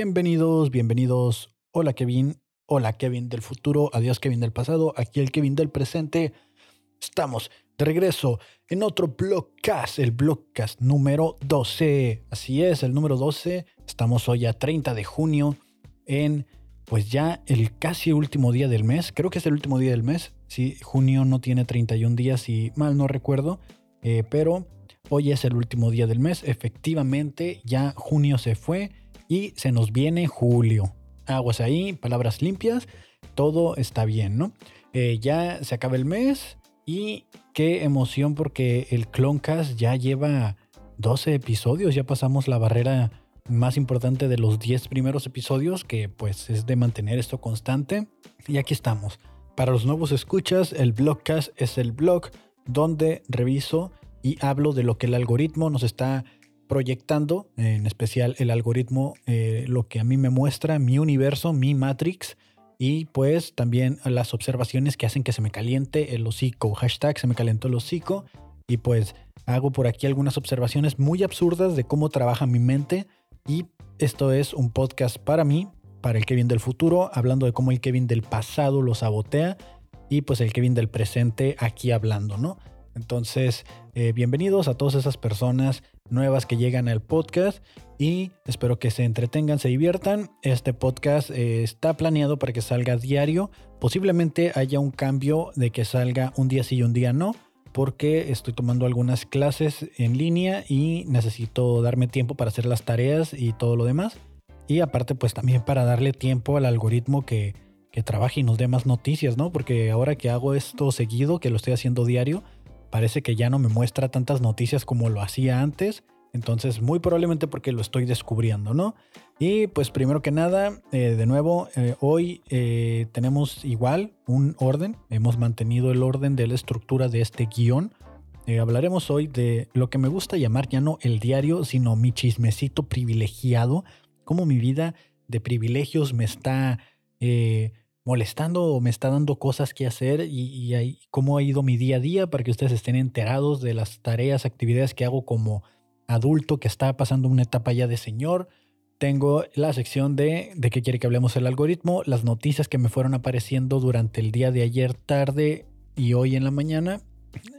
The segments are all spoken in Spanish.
Bienvenidos, bienvenidos. Hola Kevin, hola Kevin del futuro, adiós Kevin del pasado, aquí el Kevin del presente. Estamos de regreso en otro blogcast, el blogcast número 12. Así es, el número 12. Estamos hoy a 30 de junio en pues ya el casi último día del mes. Creo que es el último día del mes. Sí, junio no tiene 31 días y mal no recuerdo. Eh, pero hoy es el último día del mes. Efectivamente, ya junio se fue y se nos viene julio. Aguas ahí, palabras limpias, todo está bien, ¿no? Eh, ya se acaba el mes y qué emoción porque el Cloncast ya lleva 12 episodios, ya pasamos la barrera más importante de los 10 primeros episodios, que pues es de mantener esto constante. Y aquí estamos. Para los nuevos escuchas, el Blogcast es el blog donde reviso y hablo de lo que el algoritmo nos está proyectando, en especial el algoritmo, eh, lo que a mí me muestra, mi universo, mi matrix, y pues también las observaciones que hacen que se me caliente el hocico, hashtag se me calentó el hocico, y pues hago por aquí algunas observaciones muy absurdas de cómo trabaja mi mente, y esto es un podcast para mí, para el Kevin del futuro, hablando de cómo el Kevin del pasado lo sabotea, y pues el Kevin del presente aquí hablando, ¿no? Entonces, eh, bienvenidos a todas esas personas nuevas que llegan al podcast y espero que se entretengan, se diviertan. Este podcast eh, está planeado para que salga diario. Posiblemente haya un cambio de que salga un día sí y un día no, porque estoy tomando algunas clases en línea y necesito darme tiempo para hacer las tareas y todo lo demás. Y aparte, pues también para darle tiempo al algoritmo que, que trabaje y nos dé más noticias, ¿no? Porque ahora que hago esto seguido, que lo estoy haciendo diario, parece que ya no me muestra tantas noticias como lo hacía antes. Entonces, muy probablemente porque lo estoy descubriendo, ¿no? Y pues primero que nada, eh, de nuevo, eh, hoy eh, tenemos igual un orden. Hemos mantenido el orden de la estructura de este guion. hablaremos hoy de lo que me gusta llamar ya no el diario, sino mi chismecito privilegiado. Cómo mi vida de privilegios me está molestando o me está dando cosas que hacer y, cómo ha ido mi día a día para que ustedes estén enterados de las tareas, actividades que hago como adulto que está pasando una etapa ya de señor. Tengo la sección de de qué quiere que hablemos el algoritmo, las noticias que me fueron apareciendo durante el día de ayer tarde y hoy en la mañana,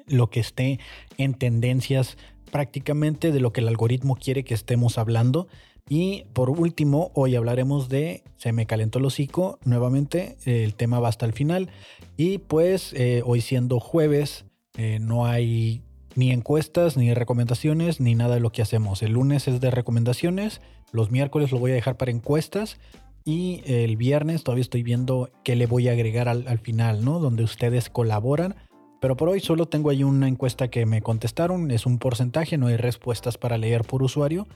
lo que esté en tendencias prácticamente de lo que el algoritmo quiere que estemos hablando y por último, hoy hablaremos de Se me calentó el hocico. Nuevamente, el tema va hasta el final. Y pues eh, hoy siendo jueves, eh, no hay ni encuestas, ni recomendaciones, ni nada de lo que hacemos. El lunes es de recomendaciones, los miércoles lo voy a dejar para encuestas. Y el viernes todavía estoy viendo qué le voy a agregar al, al final, ¿no? Donde ustedes colaboran. Pero por hoy solo tengo ahí una encuesta que me contestaron. Es un porcentaje, no hay respuestas para leer por usuario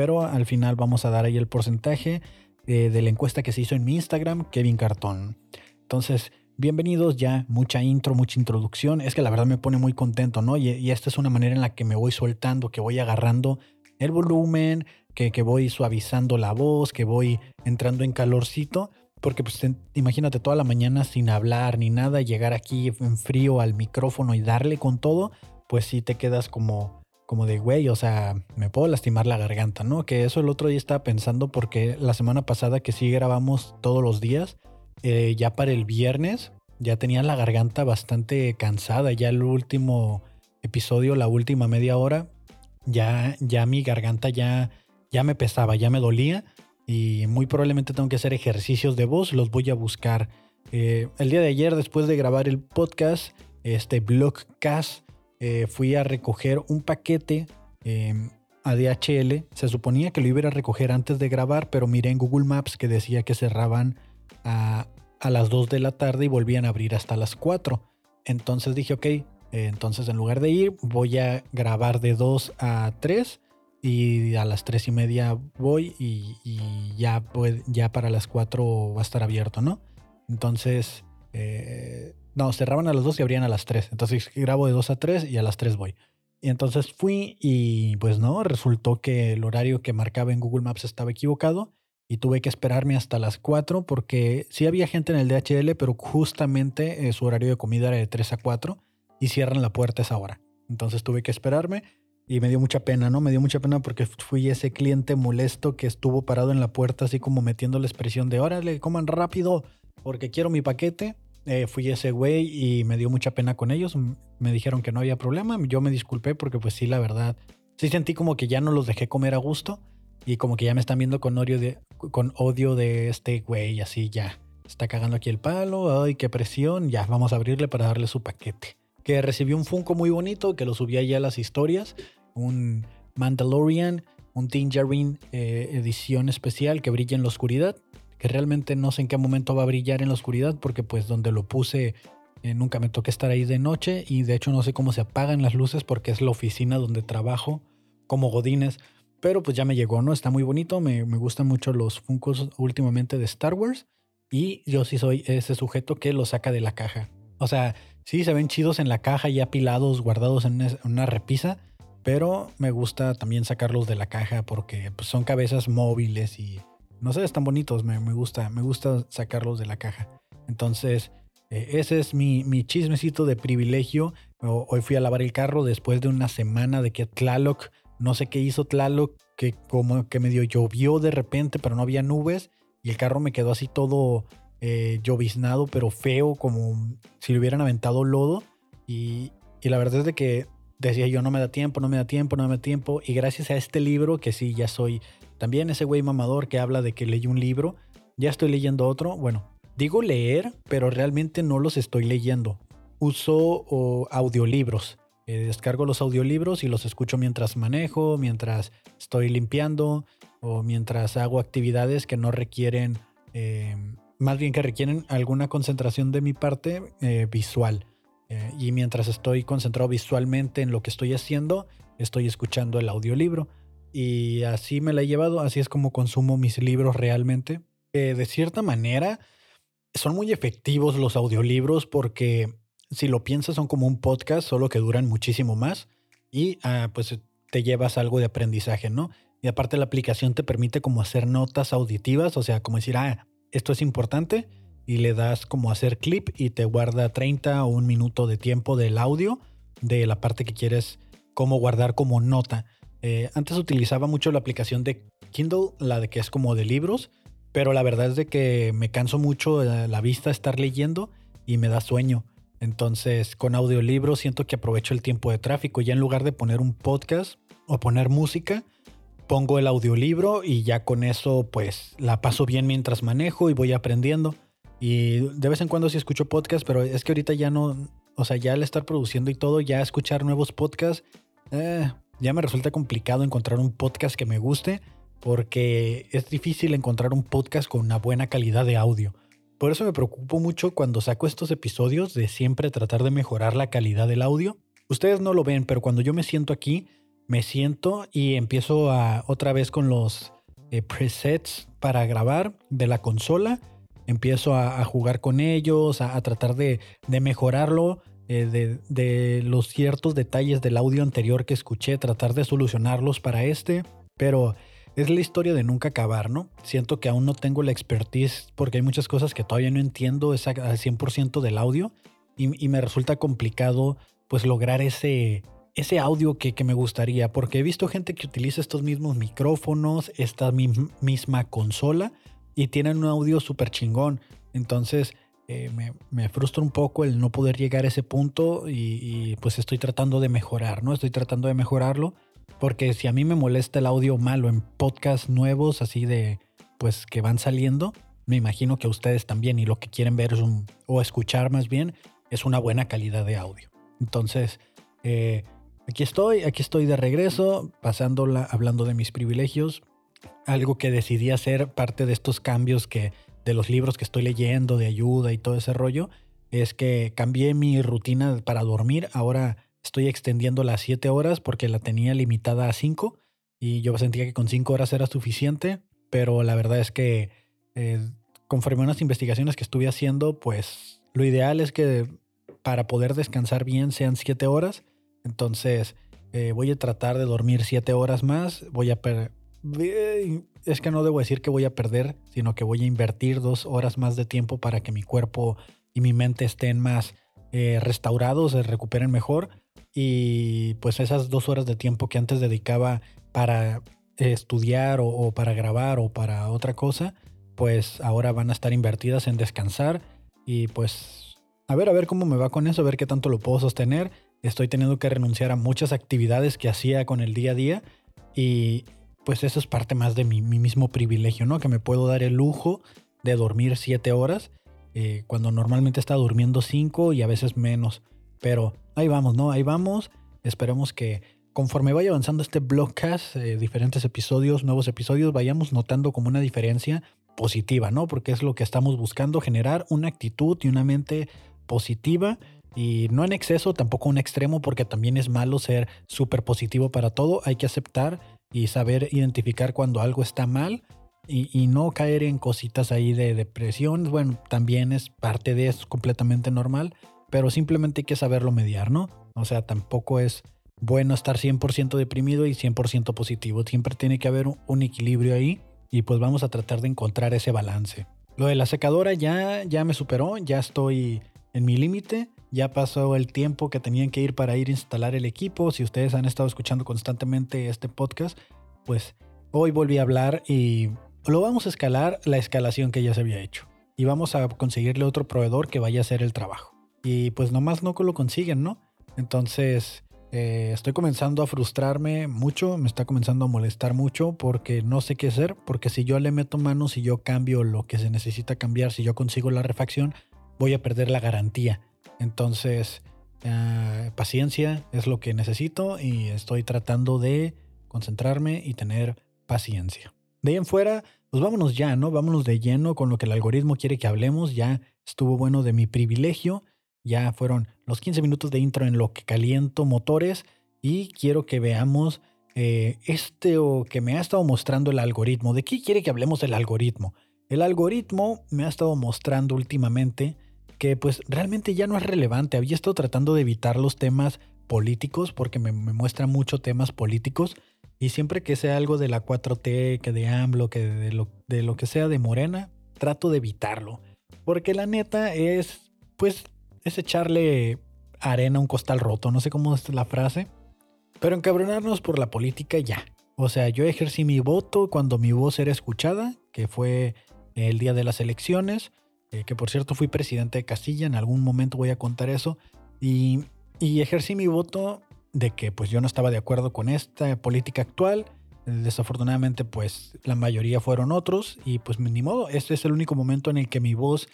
pero al final vamos a dar ahí el porcentaje eh, de la encuesta que se hizo en mi Instagram, Kevin Cartón. Entonces, bienvenidos ya, mucha intro, mucha introducción. Es que la verdad me pone muy contento, ¿no? Y, esta es una manera en la que me voy soltando, que voy agarrando el volumen, que, que voy suavizando la voz, que voy entrando en calorcito. Porque pues imagínate toda la mañana sin hablar ni nada, llegar aquí en frío al micrófono y darle con todo, pues sí te quedas como como de, güey, o sea, me puedo lastimar la garganta, ¿no? Que eso el otro día estaba pensando porque la semana pasada que sí grabamos todos los días, eh, ya para el viernes, ya tenía la garganta bastante cansada, ya el último episodio, la última media hora, ya, ya mi garganta ya, ya me pesaba, ya me dolía y muy probablemente tengo que hacer ejercicios de voz, los voy a buscar. Eh, el día de ayer, después de grabar el podcast, este blogcast, eh, fui a recoger un paquete em, a DHL. Se suponía que lo iba a recoger antes de grabar, pero miré en Google Maps que decía que cerraban a, las 2 de la tarde y volvían a abrir hasta las 4. Entonces dije, ok, entonces en lugar de ir, voy a grabar de 2 a 3 y a las 3 y media voy y, ya, ya para las 4 va a estar abierto, ¿no? Entonces eh, no, cerraban a las 2 y abrían a las 3. Entonces grabo de 2 a 3 y a las 3 voy. Y entonces fui y pues no, resultó que el horario que marcaba en Google Maps estaba equivocado y tuve que esperarme hasta las 4 porque sí había gente en el DHL, pero justamente eh, su horario de comida era de 3 a 4 y cierran la puerta a esa hora. Entonces tuve que esperarme y me dio mucha pena, ¿no? Me dio mucha pena porque fui ese cliente molesto que estuvo parado en la puerta así como metiendo la expresión de órale, coman rápido porque quiero mi paquete. Eh, fui ese güey y me dio mucha pena con ellos. Me dijeron que no había problema. Yo me disculpé porque pues sí, la verdad, sí sentí como que ya no los dejé comer a gusto y como que ya me están viendo con odio de, con odio de este güey, así ya. Está cagando aquí el palo, ay, qué presión, ya, vamos a abrirle para darle su paquete. Que recibió un Funko muy bonito, que lo subía ya a las historias, un Mandalorian, un Tingerine eh, edición especial que brilla en la oscuridad, que realmente no sé en qué momento va a brillar en la oscuridad, porque pues donde lo puse eh, nunca me toqué estar ahí de noche y de hecho no sé cómo se apagan las luces porque es la oficina donde trabajo como Godines. Pero pues ya me llegó, ¿no? Está muy bonito, me, me gustan mucho los Funkos últimamente de Star Wars. Y yo sí soy ese sujeto que lo saca de la caja. O sea, sí se ven chidos en la caja y apilados, guardados en una repisa. Pero me gusta también sacarlos de la caja porque pues, son cabezas móviles y no sé, están bonitos. Me, me gusta, me gusta sacarlos de la caja. Entonces, eh, ese es mi, chismecito de privilegio. Hoy fui a lavar el carro después de una semana de que Tlaloc no sé qué hizo Tlaloc, que como que medio llovió de repente, pero no había nubes. Y el carro me quedó así todo eh, lloviznado, pero feo, como si le hubieran aventado lodo. Y, y la verdad es de que decía yo, no me da tiempo, no me da tiempo, no me da tiempo. Y gracias a este libro, que sí, ya soy también ese güey mamador que habla de que leí un libro, ya estoy leyendo otro. Bueno, digo leer, pero realmente no los estoy leyendo. Uso audiolibros. Eh, descargo los audiolibros y los escucho mientras manejo, mientras estoy limpiando o mientras hago actividades que no requieren, eh, más bien que requieren alguna concentración de mi parte eh, visual. y mientras estoy concentrado visualmente en lo que estoy haciendo, estoy escuchando el audiolibro. Y así me la he llevado, así es como consumo mis libros realmente. de cierta manera, son muy efectivos los audiolibros porque si lo piensas, son como un podcast, solo que duran muchísimo más y ah, pues te llevas algo de aprendizaje, ¿no? Y aparte la aplicación te permite como hacer notas auditivas, o sea, como decir, ah, esto es importante y le das como hacer clip y te guarda 30 o un minuto de tiempo del audio de la parte que quieres como guardar como nota. Eh, antes utilizaba mucho la aplicación de Kindle, la de que es como de libros, pero la verdad es de que me canso mucho la vista estar leyendo y me da sueño. Entonces, con audiolibro siento que aprovecho el tiempo de tráfico. Ya en lugar de poner un podcast o poner música, pongo el audiolibro y ya con eso pues la paso bien mientras manejo y voy aprendiendo. Y de vez en cuando sí escucho podcast, pero es que ahorita ya no, o sea, ya al estar produciendo y todo, ya escuchar nuevos podcasts, eh, ya me resulta complicado encontrar un podcast que me guste porque es difícil encontrar un podcast con una buena calidad de audio. Por eso me preocupo mucho cuando saco estos episodios de siempre tratar de mejorar la calidad del audio. Ustedes no lo ven, pero cuando yo me siento aquí, me siento y empiezo a otra vez con los eh, presets para grabar de la consola. Empiezo a, jugar con ellos, a, tratar de, mejorarlo, eh, de, los ciertos detalles del audio anterior que escuché, tratar de solucionarlos para este. Pero es la historia de nunca acabar, ¿no? Siento que aún no tengo la expertise porque hay muchas cosas que todavía no entiendo al 100% del audio y, me resulta complicado pues lograr ese, ese audio que, me gustaría porque he visto gente que utiliza estos mismos micrófonos, esta misma consola y tienen un audio súper chingón. Entonces eh, me, frustra un poco el no poder llegar a ese punto y, pues estoy tratando de mejorar, ¿no? Estoy tratando de mejorarlo porque si a mí me molesta el audio malo en podcasts nuevos, así de, pues que van saliendo, me imagino que a ustedes también y lo que quieren ver es o escuchar más bien, es una buena calidad de audio. Entonces, eh, aquí estoy, aquí estoy de regreso, pasándola, hablando de mis privilegios. Algo que decidí hacer, parte de estos cambios que, de los libros que estoy leyendo, de ayuda y todo ese rollo, es que cambié mi rutina para dormir. Ahora estoy extendiendo las 7 horas porque la tenía limitada a 5 y yo sentía que con 5 horas era suficiente, pero la verdad es que eh, conforme a unas investigaciones que estuve haciendo, pues lo ideal es que para poder descansar bien sean 7 horas. Entonces eh, voy a tratar de dormir 7 horas más. Voy a. Es que no debo decir que voy a perder, sino que voy a invertir dos horas más de tiempo para que mi cuerpo y mi mente estén más eh, restaurados, se recuperen mejor y pues esas dos horas de tiempo que antes dedicaba para estudiar o, para grabar o para otra cosa, pues ahora van a estar invertidas en descansar y pues a ver, a ver cómo me va con eso, a ver qué tanto lo puedo sostener. Estoy teniendo que renunciar a muchas actividades que hacía con el día a día y pues eso es parte más de mi, mismo privilegio, ¿no? Que me puedo dar el lujo de dormir siete horas eh, cuando normalmente está durmiendo cinco y a veces menos. Pero ahí vamos, ¿no? Ahí vamos. Esperemos que conforme vaya avanzando este blogcast, eh, diferentes episodios, nuevos episodios, vayamos notando como una diferencia positiva, ¿no? Porque es lo que estamos buscando, generar una actitud y una mente positiva y no en exceso, tampoco un extremo, porque también es malo ser súper positivo para todo. Hay que aceptar y saber identificar cuando algo está mal y, no caer en cositas ahí de depresión. Bueno, también es parte de eso, completamente normal, pero simplemente hay que saberlo mediar, ¿no? O sea, tampoco es bueno estar 100% deprimido y 100% positivo. Siempre tiene que haber un equilibrio ahí y pues vamos a tratar de encontrar ese balance. Lo de la secadora ya, ya me superó, ya estoy en mi límite. Ya pasó el tiempo que tenían que ir para ir a instalar el equipo. Si ustedes han estado escuchando constantemente este podcast, pues hoy volví a hablar y lo vamos a escalar la escalación que ya se había hecho. Y vamos a conseguirle otro proveedor que vaya a hacer el trabajo. Y pues nomás no lo consiguen, ¿no? Entonces eh, estoy comenzando a frustrarme mucho, me está comenzando a molestar mucho porque no sé qué hacer, porque si yo le meto manos, si yo cambio lo que se necesita cambiar, si yo consigo la refacción, voy a perder la garantía. Entonces, ah, paciencia es lo que necesito y estoy tratando de concentrarme y tener paciencia. De ahí en fuera, pues vámonos ya, ¿no? Vámonos de lleno con lo que el algoritmo quiere que hablemos. Ya estuvo bueno de mi privilegio. Ya fueron los 15 minutos de intro en lo que caliento motores y quiero que veamos eh, este o que me ha estado mostrando el algoritmo. ¿De qué quiere que hablemos del algoritmo? El algoritmo me ha estado mostrando últimamente que pues realmente ya no es relevante. Había estado tratando de evitar los temas políticos porque me, muestra mucho temas políticos y siempre que sea algo de la 4T, que de AMLO, que de lo, de lo que sea de Morena, trato de evitarlo. Porque la neta es, pues, es echarle arena a un costal roto, no sé cómo es la frase. Pero encabronarnos por la política ya. O sea, yo ejercí mi voto cuando mi voz era escuchada, que fue el día de las elecciones. Eh, que por cierto fui presidente de Castilla, en algún momento voy a contar eso, y, ejercí mi voto de que pues yo no estaba de acuerdo con esta política actual, desafortunadamente pues la mayoría fueron otros y pues ni modo, este es el único momento en el que mi voz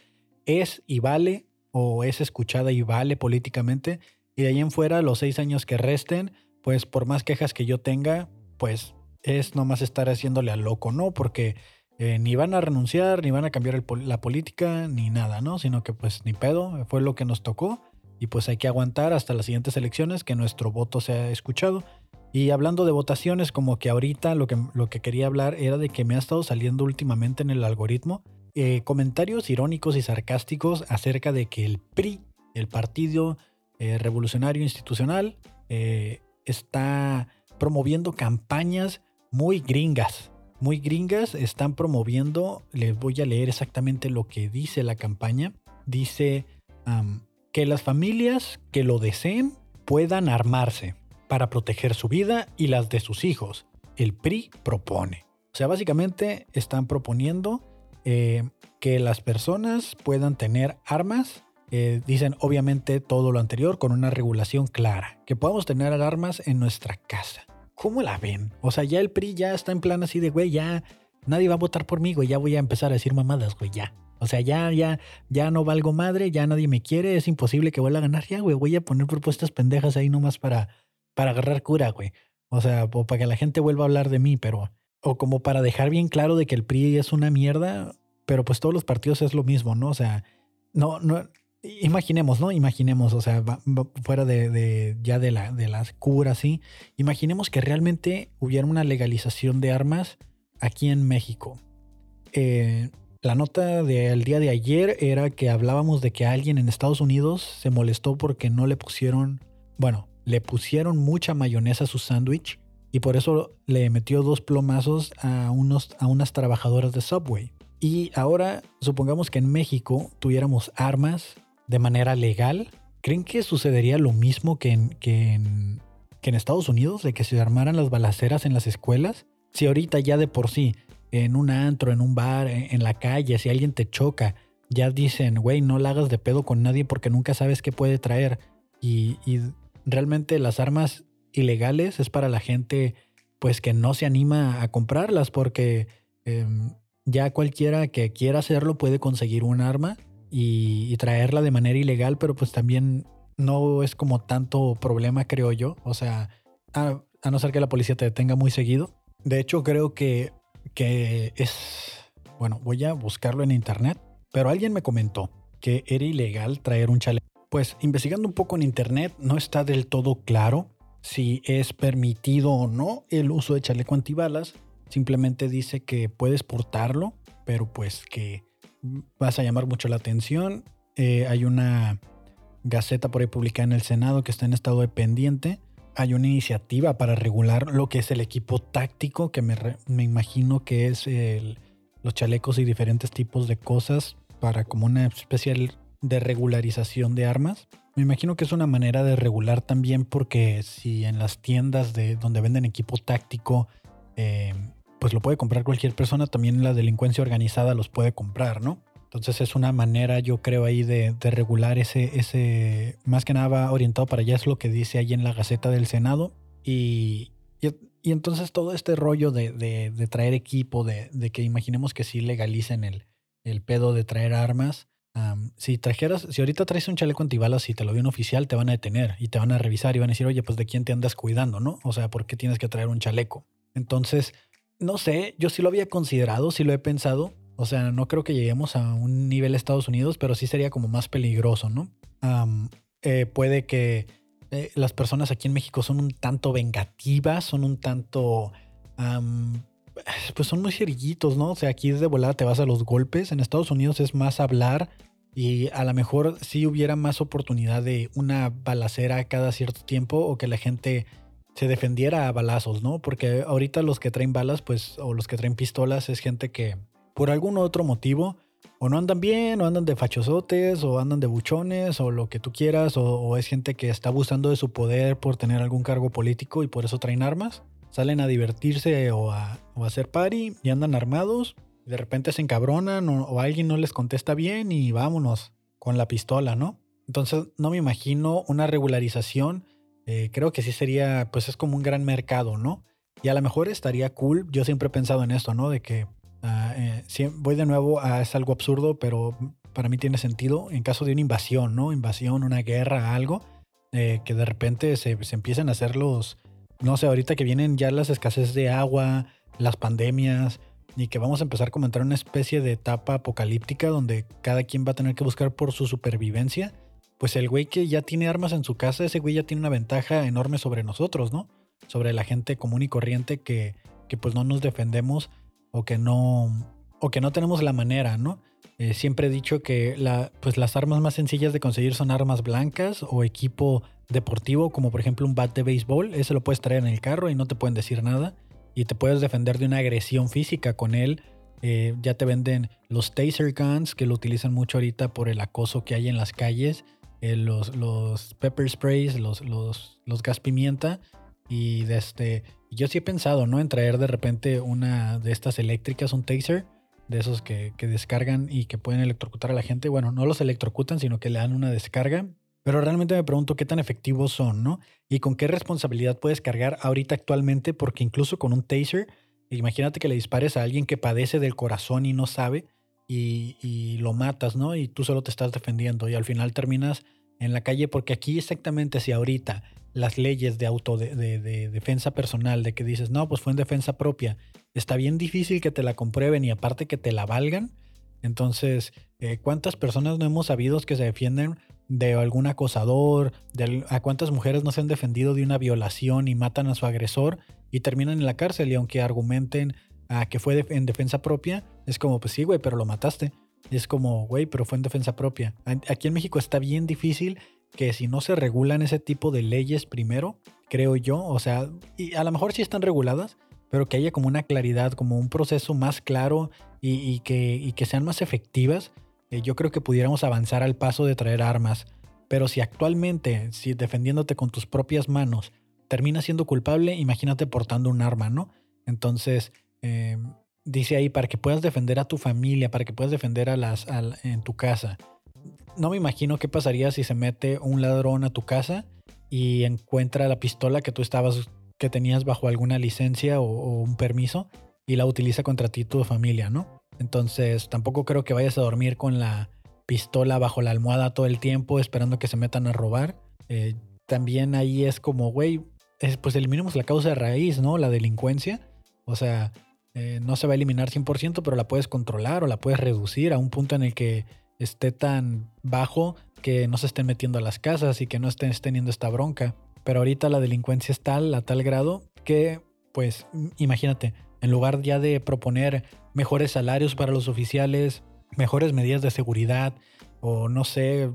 es y vale o es escuchada y vale políticamente y de ahí en fuera los seis años que resten pues por más quejas que yo tenga pues es nomás estar haciéndole al loco, ¿no? Porque eh, ni van a renunciar, ni van a cambiar la política, ni nada, ¿no? Sino que pues ni pedo, fue lo que nos tocó y pues hay que aguantar hasta las siguientes elecciones que nuestro voto sea escuchado. Y hablando de votaciones, como que ahorita lo que, lo que quería hablar era de que me ha estado saliendo últimamente en el algoritmo eh, comentarios irónicos y sarcásticos acerca de que el PRI, el Partido eh, Revolucionario Institucional, está promoviendo campañas muy gringas, muy gringas están promoviendo, les voy a leer exactamente lo que dice la campaña, dice que las familias que lo deseen puedan armarse para proteger su vida y las de sus hijos. El PRI propone. O sea, básicamente están proponiendo eh, que las personas puedan tener armas. Eh, dicen obviamente todo lo anterior con una regulación clara. Que podamos tener armas en nuestra casa. ¿Cómo la ven? O sea, ya el PRI ya está en plan así de, güey, ya nadie va a votar por mí, güey, ya voy a empezar a decir mamadas, güey, ya. O sea, ya, ya, ya no valgo madre, ya nadie me quiere, es imposible que vuelva a ganar, ya, güey, voy a poner propuestas pendejas ahí nomás para, para agarrar cura, güey. O sea, o para que la gente vuelva a hablar de mí, pero, o como para dejar bien claro de que el PRI es una mierda, pero pues todos los partidos es lo mismo, ¿no? O sea, no, no, imaginemos, ¿no? Imaginemos, o sea, fuera de, ya de las curas, ¿sí? Imaginemos que realmente hubiera una legalización de armas aquí en México. Eh, la nota del día de ayer era que hablábamos de que alguien en Estados Unidos se molestó porque no le pusieron, bueno, le pusieron mucha mayonesa a su sándwich y por eso le metió dos plomazos a, unos, a unas trabajadoras de Subway. Y ahora supongamos que en México tuviéramos armas de manera legal, ¿creen que sucedería lo mismo que en, que en, Estados Unidos, de que se armaran las balaceras en las escuelas? Si ahorita ya de por sí, en un antro, en un bar, en, la calle, si alguien te choca, ya dicen, güey, no la hagas de pedo con nadie porque nunca sabes qué puede traer. Y, y realmente las armas ilegales es para la gente pues que no se anima a comprarlas porque em, ya cualquiera que quiera hacerlo puede conseguir un arma y, traerla de manera ilegal, pero pues también no es como tanto problema, creo yo. O sea, a, no ser que la policía te detenga muy seguido. De hecho, creo que, que es... Bueno, voy a buscarlo en internet, pero alguien me comentó que era ilegal traer un chaleco. Pues investigando un poco en internet no está del todo claro si es permitido o no el uso de chaleco antibalas. Simplemente dice que puedes portarlo, pero pues que vas a llamar mucho la atención. Eh, hay una gaceta por ahí publicada en el Senado que está en estado de pendiente. Hay una iniciativa para regular lo que es el equipo táctico, que me, me imagino que es los chalecos y diferentes tipos de cosas para como una especie de regularización de armas. Me imagino que es una manera de regular también porque si en las tiendas de donde venden equipo táctico, eh, pues lo puede comprar cualquier persona, también la delincuencia organizada los puede comprar, ¿no? Entonces es una manera, yo creo, ahí de, regular ese, ese, más que nada orientado para allá, es lo que dice ahí en la Gaceta del Senado. Y, y, entonces todo este rollo de, de, traer equipo, de, que imaginemos que sí legalicen el, el pedo de traer armas, si trajeras, si ahorita traes un chaleco antibalas y te lo dio un oficial, te van a detener y te van a revisar y van a decir, oye, pues de quién te andas cuidando, ¿no? O sea, ¿por qué tienes que traer un chaleco? Entonces, no sé, yo sí lo había considerado, sí lo he pensado. O sea, no creo que lleguemos a un nivel Estados Unidos, pero sí sería como más peligroso, ¿no? Eh, puede que eh, las personas aquí en México son un tanto vengativas, son un tanto... pues son muy cerillitos, ¿no? O sea, aquí de volada te vas a los golpes. En Estados Unidos es más hablar y a lo mejor sí hubiera más oportunidad de una balacera cada cierto tiempo o que la gente se defendiera a balazos, ¿no? Porque ahorita los que traen balas, pues, o los que traen pistolas es gente que por algún otro motivo o no andan bien, o andan de fachosotes, o andan de buchones, o lo que tú quieras, o, es gente que está abusando de su poder por tener algún cargo político y por eso traen armas. Salen a divertirse o a, hacer party y andan armados de repente se encabronan o, alguien no les contesta bien y vámonos con la pistola, ¿no? Entonces no me imagino una regularización. Eh, creo que sí sería, pues es como un gran mercado, ¿no? Y a lo mejor estaría cool. Yo siempre he pensado en esto, ¿no? De que ah, eh, voy de nuevo a es algo absurdo, pero para mí tiene sentido en caso de una invasión, ¿no? Invasión, una guerra, algo, eh, que de repente se, se empiecen a hacer los, no sé, ahorita que vienen ya las escasez de agua, las pandemias, y que vamos a empezar como a entrar en una especie de etapa apocalíptica donde cada quien va a tener que buscar por su supervivencia, pues el güey que ya tiene armas en su casa, ese güey ya tiene una ventaja enorme sobre nosotros, ¿no? Sobre la gente común y corriente que, que pues no nos defendemos o que no, o que no tenemos la manera, ¿no? Eh, siempre he dicho que la, pues las armas más sencillas de conseguir son armas blancas o equipo deportivo, como por ejemplo un bat de béisbol. Ese lo puedes traer en el carro y no te pueden decir nada y te puedes defender de una agresión física con él. Eh, ya te venden los taser guns que lo utilizan mucho ahorita por el acoso que hay en las calles, eh, los, los pepper sprays, los, los, los gas pimienta. Y desde, este, yo sí he pensado, ¿no? En traer de repente una de estas eléctricas, un taser, de esos que, que descargan y que pueden electrocutar a la gente. Bueno, no los electrocutan, sino que le dan una descarga pero realmente me pregunto qué tan efectivos son, ¿no? Y con qué responsabilidad puedes cargar ahorita actualmente, porque incluso con un taser, imagínate que le dispares a alguien que padece del corazón y no sabe, y, lo matas, ¿no? Y tú solo te estás defendiendo, y al final terminas en la calle, porque aquí exactamente si ahorita las leyes de auto de, de, defensa personal, de que dices, no, pues fue en defensa propia, está bien difícil que te la comprueben y aparte que te la valgan. Entonces, eh, ¿cuántas personas no hemos sabido que se defienden de algún acosador, de a cuántas mujeres no se han defendido de una violación y matan a su agresor y terminan en la cárcel y aunque argumenten a que fue en defensa propia, es como, pues sí, güey, pero lo mataste. Es como, güey, pero fue en defensa propia. Aquí en México está bien difícil que si no se regulan ese tipo de leyes primero, creo yo, o sea, y a lo mejor sí están reguladas, pero que haya como una claridad, como un proceso más claro y, que, sean más efectivas, eh, yo creo que pudiéramos avanzar al paso de traer armas. Pero si actualmente, si defendiéndote con tus propias manos, terminas siendo culpable, imagínate portando un arma, ¿no? Entonces, eh, dice ahí, para que puedas defender a tu familia, para que puedas defender a las en tu casa. No me imagino qué pasaría si se mete un ladrón a tu casa y encuentra la pistola que tú estabas, que tenías bajo alguna licencia o, un permiso y la utiliza contra ti y tu familia, ¿no? Entonces tampoco creo que vayas a dormir con la pistola bajo la almohada todo el tiempo esperando que se metan a robar. Eh, también ahí es como, güey, pues eliminemos la causa de raíz, ¿no? La delincuencia. O sea, eh, no se va a eliminar 100%, pero la puedes controlar o la puedes reducir a un punto en el que esté tan bajo que no se estén metiendo a las casas y que no estén teniendo esta bronca. Pero ahorita la delincuencia es tal, a tal grado, que, pues, imagínate, en lugar ya de proponer mejores salarios para los oficiales, mejores medidas de seguridad, o no sé,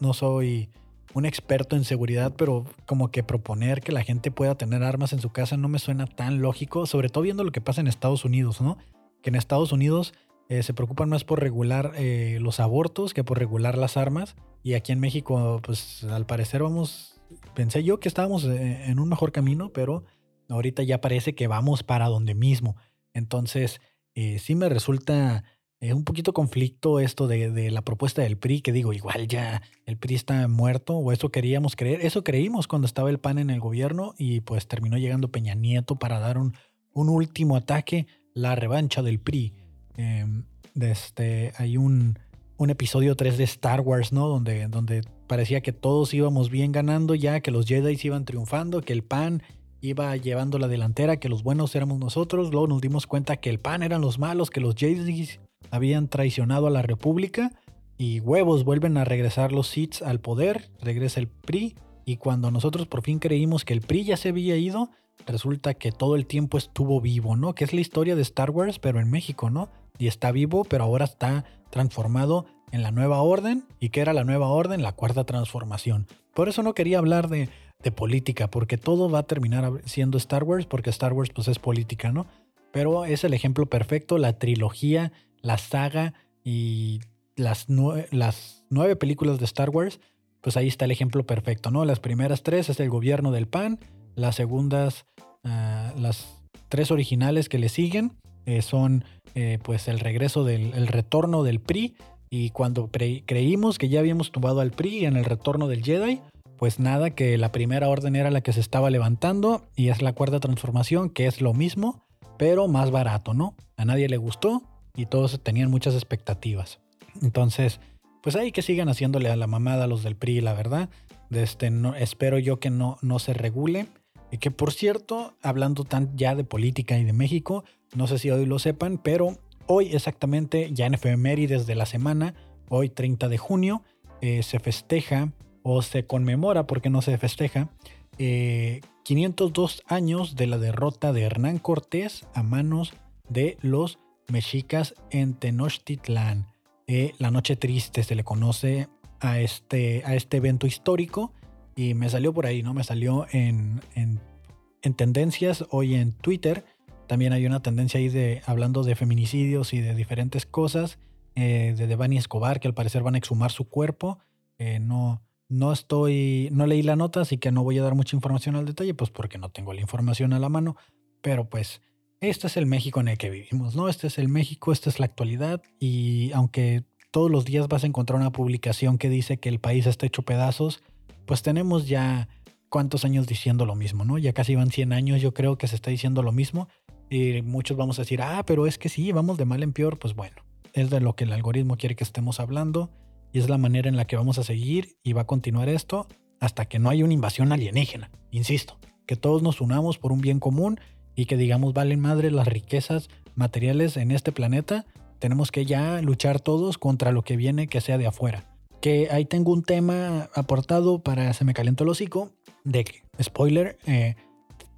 no soy un experto en seguridad, pero como que proponer que la gente pueda tener armas en su casa no me suena tan lógico, sobre todo viendo lo que pasa en Estados Unidos, ¿no? Que en Estados Unidos eh, se preocupan más por regular eh, los abortos que por regular las armas. Y aquí en México, pues al parecer vamos, pensé yo que estábamos eh, en un mejor camino, pero ahorita ya parece que vamos para donde mismo. Entonces, sí me resulta es un poquito conflicto esto de, la propuesta del PRI, que digo, igual ya el PRI está muerto, o eso queríamos creer, eso creímos cuando estaba el PAN en el gobierno y pues terminó llegando Peña Nieto para dar un, un último ataque, la revancha del PRI. Em, este, hay un, un, episodio 3 de Star Wars, ¿no? Donde, donde parecía que todos íbamos bien ganando ya, que los Jedi iban triunfando, que el PAN iba llevando la delantera, que los buenos éramos nosotros, luego nos dimos cuenta que el PAN eran los malos, que los Jedi habían traicionado a la República y huevos vuelven a regresar los Sith al poder, regresa el PRI y cuando nosotros por fin creímos que el PRI ya se había ido, resulta que todo el tiempo estuvo vivo, ¿no? Que es la historia de Star Wars pero en México, ¿no? Y está vivo pero ahora está transformado en la nueva orden y que era la nueva orden, la cuarta transformación. Por eso no quería hablar de, de política, porque todo va a terminar siendo Star Wars, porque Star Wars pues es política, ¿no? Pero es el ejemplo perfecto, la trilogía la saga y las, nueve películas de Star Wars, pues ahí está el ejemplo perfecto, ¿no? Las primeras tres es el gobierno del PAN, las segundas, ah, las tres originales que le siguen eh, son eh, pues el regreso del el retorno del PRI y cuando creímos que ya habíamos tumbado al PRI en el retorno del Jedi, pues nada, que la primera orden era la que se estaba levantando y es la cuarta transformación, que es lo mismo, pero más barato, ¿no? A nadie le gustó, y todos tenían muchas expectativas. Entonces, pues ahí que sigan haciéndole a la mamada a los del PRI, la verdad. Este, no, espero yo que no, no se regule. Y que por cierto, hablando tan ya de política y de México, no sé si hoy lo sepan, pero hoy exactamente, ya en efemérides de la semana, hoy 30 de junio, eh, se festeja o se conmemora, porque no se festeja, 502 eh, años de la derrota de Hernán Cortés a manos de los mexicas en Tenochtitlán. Eh, la Noche Triste se le conoce a este, a este evento histórico y me salió por ahí, ¿no? Me salió en, en, tendencias hoy en Twitter. También hay una tendencia ahí de hablando de feminicidios y de diferentes cosas. Eh, de Devani Escobar, que al parecer van a exhumar su cuerpo. Eh, no, no estoy, no leí la nota, así que no voy a dar mucha información al detalle, pues porque no tengo la información a la mano. Pero pues este es el México en el que vivimos, ¿no? Este es el México, esta es la actualidad y aunque todos los días vas a encontrar una publicación que dice que el país está hecho pedazos, pues tenemos ya cuántos años diciendo lo mismo, ¿no? Ya casi van 100 años, yo creo que se está diciendo lo mismo y muchos vamos a decir, ah, pero es que sí, vamos de mal en peor, pues bueno, es de lo que el algoritmo quiere que estemos hablando y es la manera en la que vamos a seguir y va a continuar esto hasta que no haya una invasión alienígena, insisto, que todos nos unamos por un bien común y que digamos valen madre las riquezas materiales en este planeta, tenemos que ya luchar todos contra lo que viene que sea de afuera. Que ahí tengo un tema aportado para Se me calentó el hocico, de que, spoiler, eh,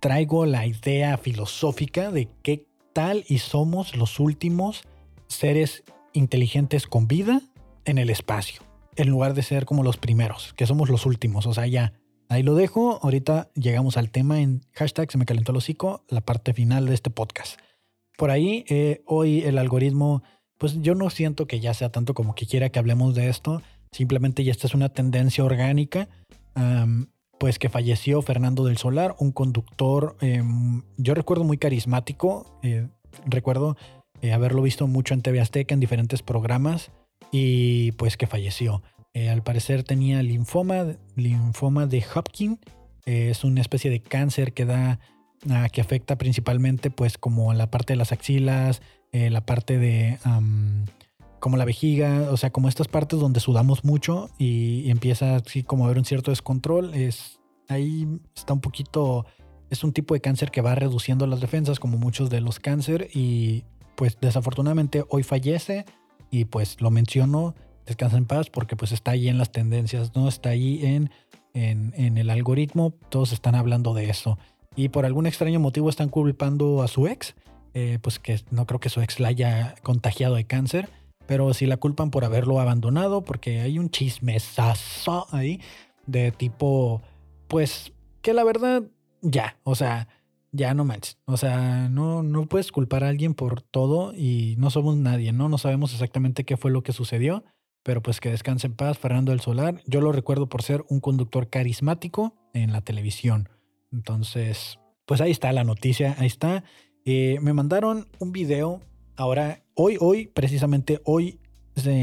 traigo la idea filosófica de qué tal y somos los últimos seres inteligentes con vida en el espacio, en lugar de ser como los primeros, que somos los últimos, o sea, ya Ahí lo dejo. Ahorita llegamos al tema en hashtag se me calentó el hocico, la parte final de este podcast. Por ahí, eh, hoy el algoritmo, pues yo no siento que ya sea tanto como que quiera que hablemos de esto, simplemente ya esta es una tendencia orgánica. pues que falleció Fernando del Solar, un conductor, em, yo recuerdo muy carismático, eh, recuerdo eh, haberlo visto mucho en TV Azteca en diferentes programas y pues que falleció. Eh, al parecer tenía linfoma, linfoma de Hopkins, es una especie de cáncer que da, ah, que afecta principalmente pues como la parte de las axilas, la parte de como la vejiga, o sea, como estas partes donde sudamos mucho y, empieza así como a haber un cierto descontrol, es ahí está un poquito, es un tipo de cáncer que va reduciendo las defensas como muchos de los cáncer y pues desafortunadamente hoy fallece y pues lo menciono, descansa en paz porque pues está ahí en las tendencias, no está ahí en, en, el algoritmo, todos están hablando de eso y por algún extraño motivo están culpando a su ex, eh, pues que no creo que su ex la haya contagiado de cáncer pero si la culpan por haberlo abandonado, porque hay un chismesazo ahí de tipo, pues que la verdad, ya, o sea, ya no manches. O sea, no, no puedes culpar a alguien por todo y no somos nadie, ¿no? No sabemos exactamente qué fue lo que sucedió, pero pues que descanse en paz, Fernando del Solar. Yo lo recuerdo por ser un conductor carismático en la televisión. Entonces, pues ahí está la noticia, ahí está. Eh, me mandaron un video Ahora, hoy, hoy, precisamente hoy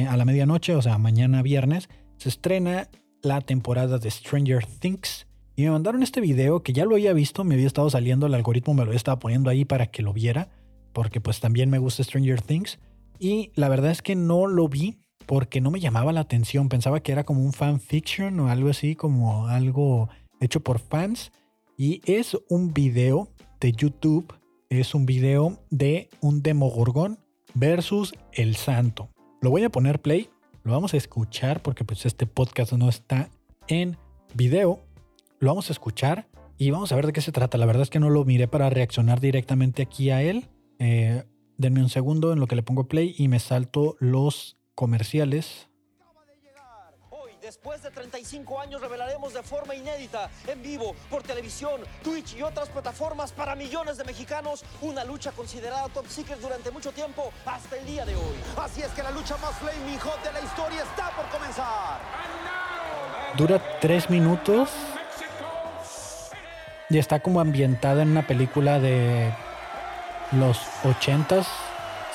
a la medianoche, o sea, mañana viernes, se estrena la temporada de Stranger Things. Y me mandaron este video que ya lo había visto, me había estado saliendo, el algoritmo me lo estaba poniendo ahí para que lo viera, porque pues también me gusta Stranger Things. Y la verdad es que no lo vi porque no me llamaba la atención, pensaba que era como un fanfiction o algo así, como algo hecho por fans. Y es un video de YouTube es un video de un Demogorgón versus el Santo. Lo voy a poner play, lo vamos a escuchar porque pues este podcast no está en video. Lo vamos a escuchar y vamos a ver de qué se trata. La verdad es que no lo miré para reaccionar directamente aquí a él. Eh, denme un segundo en lo que le pongo play y me salto los comerciales Después de 35 años revelaremos de forma inédita, en vivo, por televisión, Twitch y otras plataformas para millones de mexicanos, una lucha considerada top secret durante mucho tiempo hasta el día de hoy. Así es que la lucha más flaming hot de la historia está por comenzar. Dura tres minutos y está como ambientada en una película de los 80s,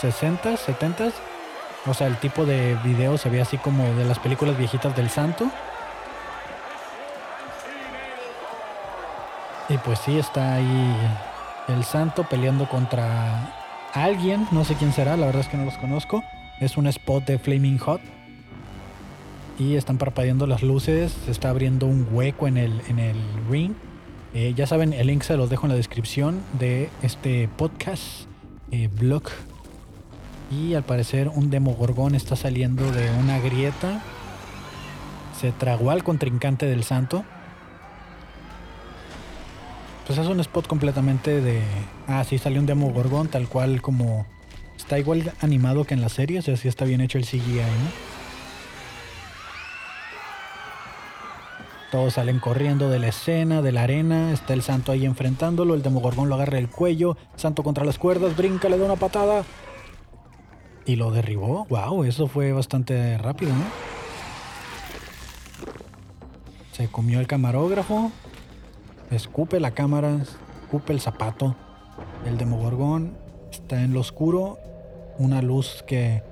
60s, 70s o sea, el tipo de video se ve así como de las películas viejitas del santo. Y pues sí, está ahí el santo peleando contra alguien, no sé quién será, la verdad es que no los conozco. Es un spot de Flaming Hot. Y están parpadeando las luces, se está abriendo un hueco en el, en el ring. Eh, ya saben, el link se los dejo en la descripción de este podcast, eh, blog y al parecer un demogorgón está saliendo de una grieta. Se tragó al contrincante del santo. Pues es un spot completamente de... Ah, sí, salió un demogorgón tal cual como... Está igual animado que en la serie, o sea, sí está bien hecho el CGI, ¿no? Todos salen corriendo de la escena, de la arena. Está el santo ahí enfrentándolo. El demogorgón lo agarra el cuello. Santo contra las cuerdas, brinca, le da una patada. Y lo derribó. Wow, eso fue bastante rápido, ¿no? Se comió el camarógrafo. Escupe la cámara. Escupe el zapato. El demogorgón está en lo oscuro. Una luz que,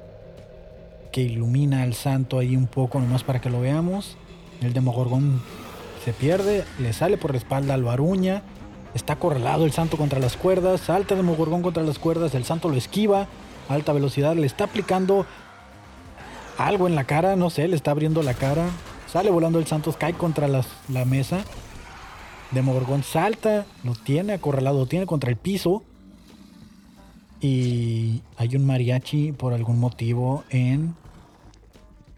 que ilumina al santo ahí un poco nomás para que lo veamos. El demogorgón se pierde. Le sale por la espalda, lo aruña. Está acorralado el santo contra las cuerdas. Salta el demogorgón contra las cuerdas. El santo lo esquiva alta velocidad, le está aplicando algo en la cara, no sé, le está abriendo la cara. Sale volando el Santos, cae contra la mesa. Demogorgón salta, lo tiene acorralado, lo tiene contra el piso. Y hay un mariachi por algún motivo en...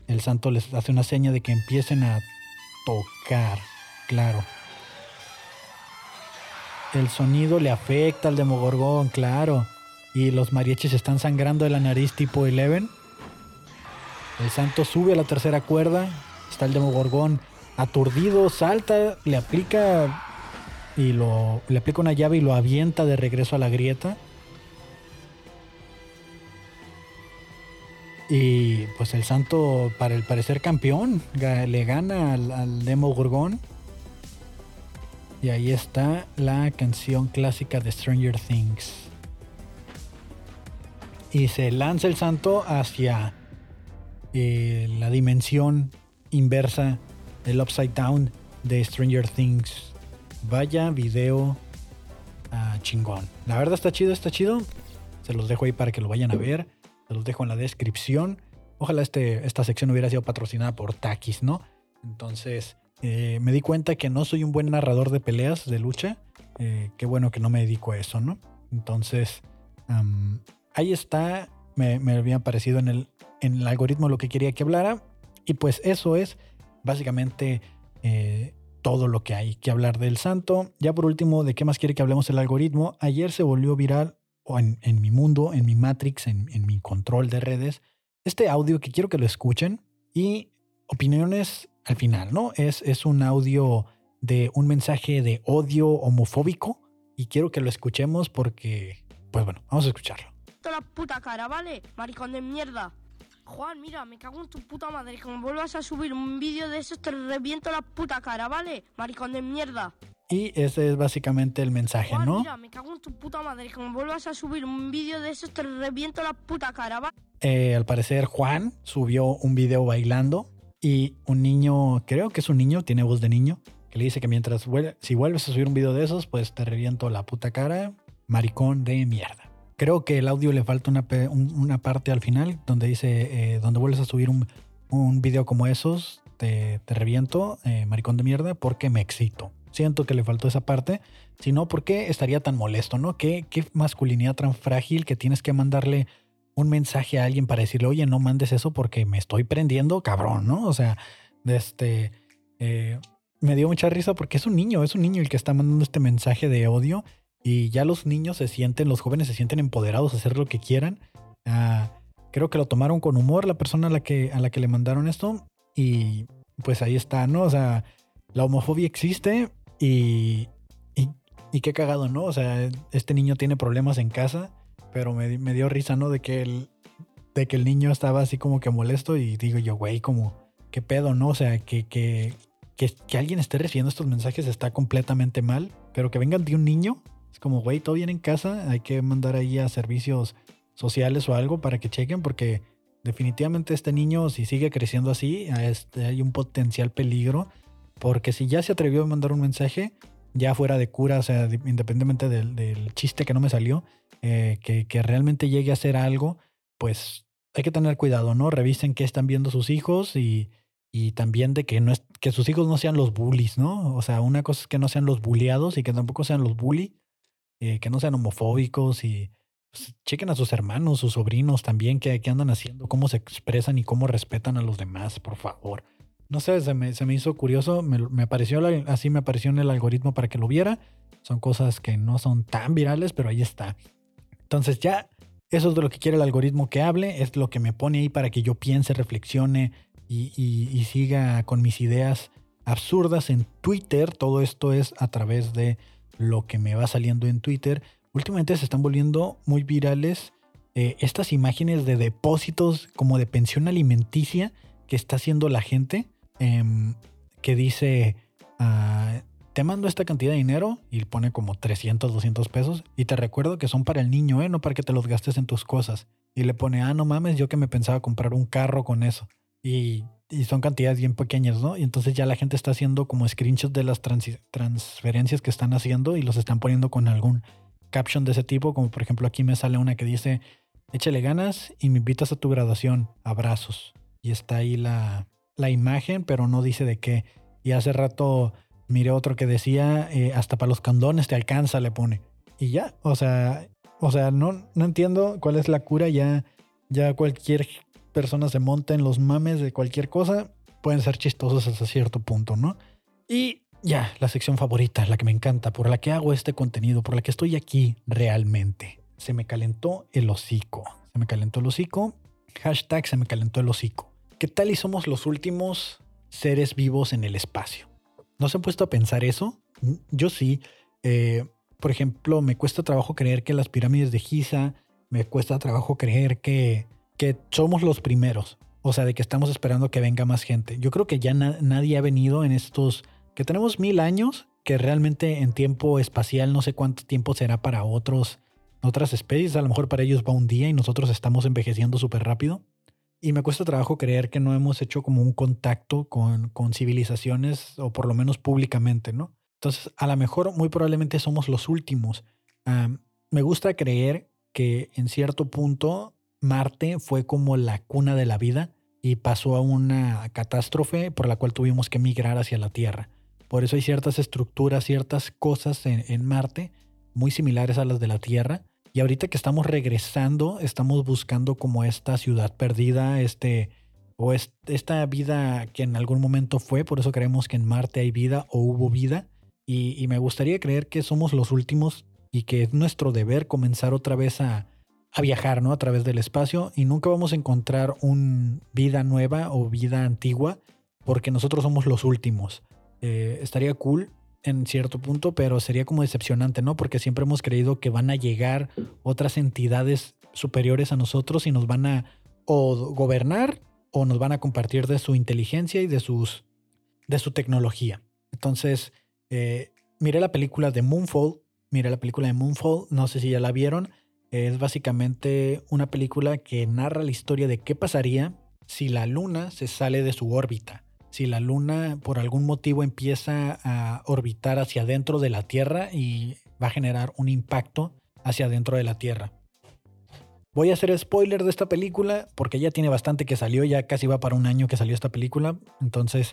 El santo les hace una seña de que empiecen a tocar, claro. El sonido le afecta al Demogorgón, claro y los mariachis están sangrando de la nariz tipo Eleven. El santo sube a la tercera cuerda. Está el demogorgón aturdido, salta, le aplica y lo le aplica una llave y lo avienta de regreso a la grieta. Y pues el santo, para el parecer campeón, le gana al, al Demo Gorgón. Y ahí está la canción clásica de Stranger Things. Y se lanza el santo hacia eh, la dimensión inversa del Upside Down de Stranger Things. Vaya video ah, chingón. La verdad está chido, está chido. Se los dejo ahí para que lo vayan a ver. Se los dejo en la descripción. Ojalá este, esta sección hubiera sido patrocinada por Takis, ¿no? Entonces, eh, me di cuenta que no soy un buen narrador de peleas de lucha. Eh, qué bueno que no me dedico a eso, ¿no? Entonces, ahí está. Me, había aparecido en el, algoritmo lo que quería que hablara. Y pues eso es básicamente eh, todo lo que hay que hablar del santo. Ya por último, ¿de qué más quiere que hablemos el algoritmo? Ayer se volvió viral, en, mi mundo, en mi Matrix, en, mi control de redes, este audio que quiero que lo escuchen y opiniones al final, ¿no? Es un audio de un mensaje de odio homofóbico y quiero que lo escuchemos porque, pues bueno, vamos a escucharlo. La puta cara, ¿vale? Maricón de mierda. Juan, mira, me cago en tu puta madre. Como vuelvas a subir un vídeo de esos, te reviento la puta cara, ¿vale? Maricón de mierda. Y ese es básicamente el mensaje, Juan, ¿no? Mira, me cago en tu puta madre. Como vuelvas a subir un vídeo de esos, te reviento la puta cara, ¿vale? Eh, al parecer, Juan subió un video bailando y un niño, creo que es un niño, tiene voz de niño, que le dice que mientras si vuelves a subir un video de esos, pues te reviento la puta cara, maricón de mierda. Creo que el audio le falta una, una parte al final donde dice, eh, donde vuelves a subir un, un, video como esos, te, te reviento, eh, maricón de mierda, porque me excito. Siento que le faltó esa parte. Si no, ¿por qué estaría tan molesto, no? ¿Qué, qué masculinidad tan frágil que tienes que mandarle un mensaje a alguien para decirle, oye, no mandes eso porque me estoy prendiendo, cabrón, ¿no? O sea, este, eh, me dio mucha risa porque es un niño, es un niño el que está mandando este mensaje de odio y ya los niños se sienten, los jóvenes se sienten empoderados a hacer lo que quieran. Ah, creo que lo tomaron con humor la persona a la que, a la que le mandaron esto y pues ahí está, ¿no? O sea, la homofobia existe y, y, qué cagado, ¿no? O sea, este niño tiene problemas en casa pero me, me, dio risa, ¿no? De que, el, de que el niño estaba así como que molesto y digo yo, güey, como, ¿qué pedo, no? O sea, que, que, que, que, alguien esté recibiendo estos mensajes está completamente mal, pero que vengan de un niño, es como, güey, todo bien en casa, hay que mandar ahí a servicios sociales o algo para que chequen, porque definitivamente este niño, si sigue creciendo así, este, hay un potencial peligro, porque si ya se atrevió a mandar un mensaje, ya fuera de cura, o sea, independientemente del, chiste que no me salió, eh, que, realmente llegue a ser algo, pues hay que tener cuidado, ¿no? Revisen qué están viendo sus hijos y, y también de que, no es, que sus hijos no sean los bullies, ¿no? O sea, una cosa es que no sean los bulliados y que tampoco sean los bully, eh, que no sean homofóbicos y pues, chequen a sus hermanos, sus sobrinos también, qué, qué andan haciendo, cómo se expresan y cómo respetan a los demás, por favor. No sé, se me, se me hizo curioso, me, me apareció así me apareció en el algoritmo para que lo viera. Son cosas que no son tan virales, pero ahí está. Entonces ya eso es de lo que quiere el algoritmo que hable, es lo que me pone ahí para que yo piense, reflexione y, siga con mis ideas absurdas en Twitter. Todo esto es a través de lo que me va saliendo en Twitter. Últimamente se están volviendo muy virales eh, estas imágenes de depósitos como de pensión alimenticia que está haciendo la gente, em, que dice, uh, te mando esta cantidad de dinero y pone como 300, 200 pesos y te recuerdo que son para el niño, ¿eh? No para que te los gastes en tus cosas. Y le pone, ah, no mames, yo que me pensaba comprar un carro con eso. Y, y son cantidades bien pequeñas, ¿no? Y entonces ya la gente está haciendo como screenshots de las transferencias que están haciendo y los están poniendo con algún caption de ese tipo, como por ejemplo aquí me sale una que dice, échale ganas y me invitas a tu graduación, abrazos. Y está ahí la, la imagen, pero no dice de qué. Y hace rato Miré otro que decía, eh, hasta para los candones te alcanza, le pone. Y ya, o sea, o sea, no, no entiendo cuál es la cura. Ya, ya cualquier persona se monta en los mames de cualquier cosa. Pueden ser chistosos hasta cierto punto, ¿no? Y ya, la sección favorita, la que me encanta, por la que hago este contenido, por la que estoy aquí realmente. Se me calentó el hocico. Se me calentó el hocico. Hashtag se me calentó el hocico. ¿Qué tal y somos los últimos seres vivos en el espacio? ¿No se han puesto a pensar eso? Yo sí. Eh, por ejemplo, me cuesta trabajo creer que las pirámides de Giza, me cuesta trabajo creer que, que somos los primeros. O sea, de que estamos esperando que venga más gente. Yo creo que ya nadie ha venido en estos, que tenemos mil años, que realmente en tiempo espacial no sé cuánto tiempo será para otros, otras especies. A lo mejor para ellos va un día y nosotros estamos envejeciendo súper rápido. Y me cuesta trabajo creer que no hemos hecho como un contacto con, con civilizaciones, o por lo menos públicamente, ¿no? Entonces, a lo mejor muy probablemente somos los últimos. me gusta creer que en cierto punto Marte fue como la cuna de la vida y pasó a una catástrofe por la cual tuvimos que migrar hacia la Tierra. Por eso hay ciertas estructuras, ciertas cosas en, Marte muy similares a las de la Tierra. Y ahorita que estamos regresando, estamos buscando como esta ciudad perdida, este, o esta vida que en algún momento fue, por eso creemos que en Marte hay vida o hubo vida. Y, y me gustaría creer que somos los últimos y que es nuestro deber comenzar otra vez a, a viajar, ¿no? A través del espacio y nunca vamos a encontrar una vida nueva o vida antigua porque nosotros somos los últimos. Eh, estaría cool en cierto punto, pero sería como decepcionante, ¿no? Porque siempre hemos creído que van a llegar otras entidades superiores a nosotros y nos van a o gobernar o nos van a compartir de su inteligencia y de, sus, de su tecnología. Entonces, eh, miré la película de Moonfall, miré la película de Moonfall, no sé si ya la vieron, es básicamente una película que narra la historia de qué pasaría si la luna se sale de su órbita. Si la luna por algún motivo empieza a orbitar hacia adentro de la Tierra y va a generar un impacto hacia adentro de la Tierra. Voy a hacer spoiler de esta película porque ya tiene bastante que salió, ya casi va para un año que salió esta película. Entonces,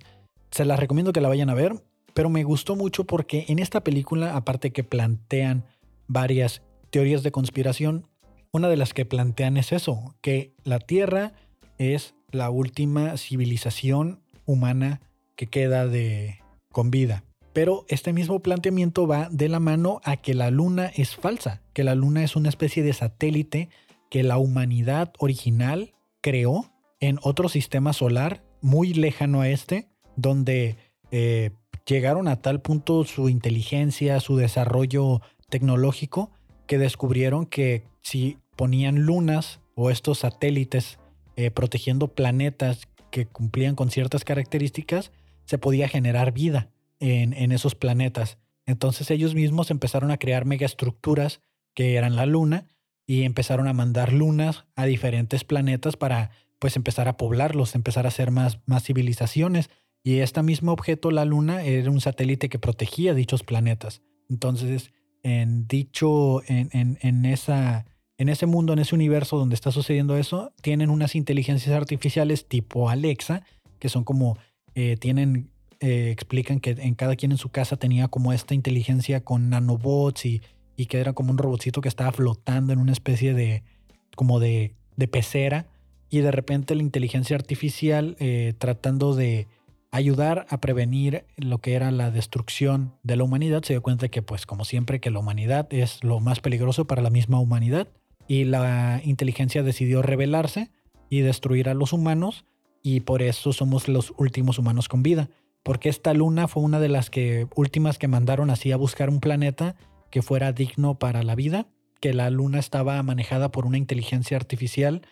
se las recomiendo que la vayan a ver. Pero me gustó mucho porque en esta película, aparte que plantean varias teorías de conspiración, una de las que plantean es eso, que la Tierra es la última civilización humana que queda de con vida. Pero este mismo planteamiento va de la mano a que la Luna es falsa, que la Luna es una especie de satélite que la humanidad original creó en otro sistema solar muy lejano a este, donde eh, llegaron a tal punto su inteligencia, su desarrollo tecnológico, que descubrieron que si ponían lunas o estos satélites eh, protegiendo planetas que cumplían con ciertas características, se podía generar vida en, esos planetas. Entonces ellos mismos empezaron a crear megaestructuras que eran la luna y empezaron a mandar lunas a diferentes planetas para pues empezar a poblarlos, empezar a hacer más, más civilizaciones. Y este mismo objeto, la luna, era un satélite que protegía dichos planetas. Entonces en dicho, en, en, esa, en ese mundo, en ese universo donde está sucediendo eso, tienen unas inteligencias artificiales tipo Alexa, que son como, eh, tienen, eh, explican que en cada quien en su casa tenía como esta inteligencia con nanobots y, y que era como un robotcito que estaba flotando en una especie de, como de, de pecera. Y de repente la inteligencia artificial eh, tratando de ayudar a prevenir lo que era la destrucción de la humanidad, se dio cuenta que, pues, como siempre, que la humanidad es lo más peligroso para la misma humanidad. Y la inteligencia decidió rebelarse y destruir a los humanos, y por eso somos los últimos humanos con vida. Porque esta luna fue una de las últimas que mandaron así a buscar un planeta que fuera digno para la vida, que la luna estaba manejada por una inteligencia artificial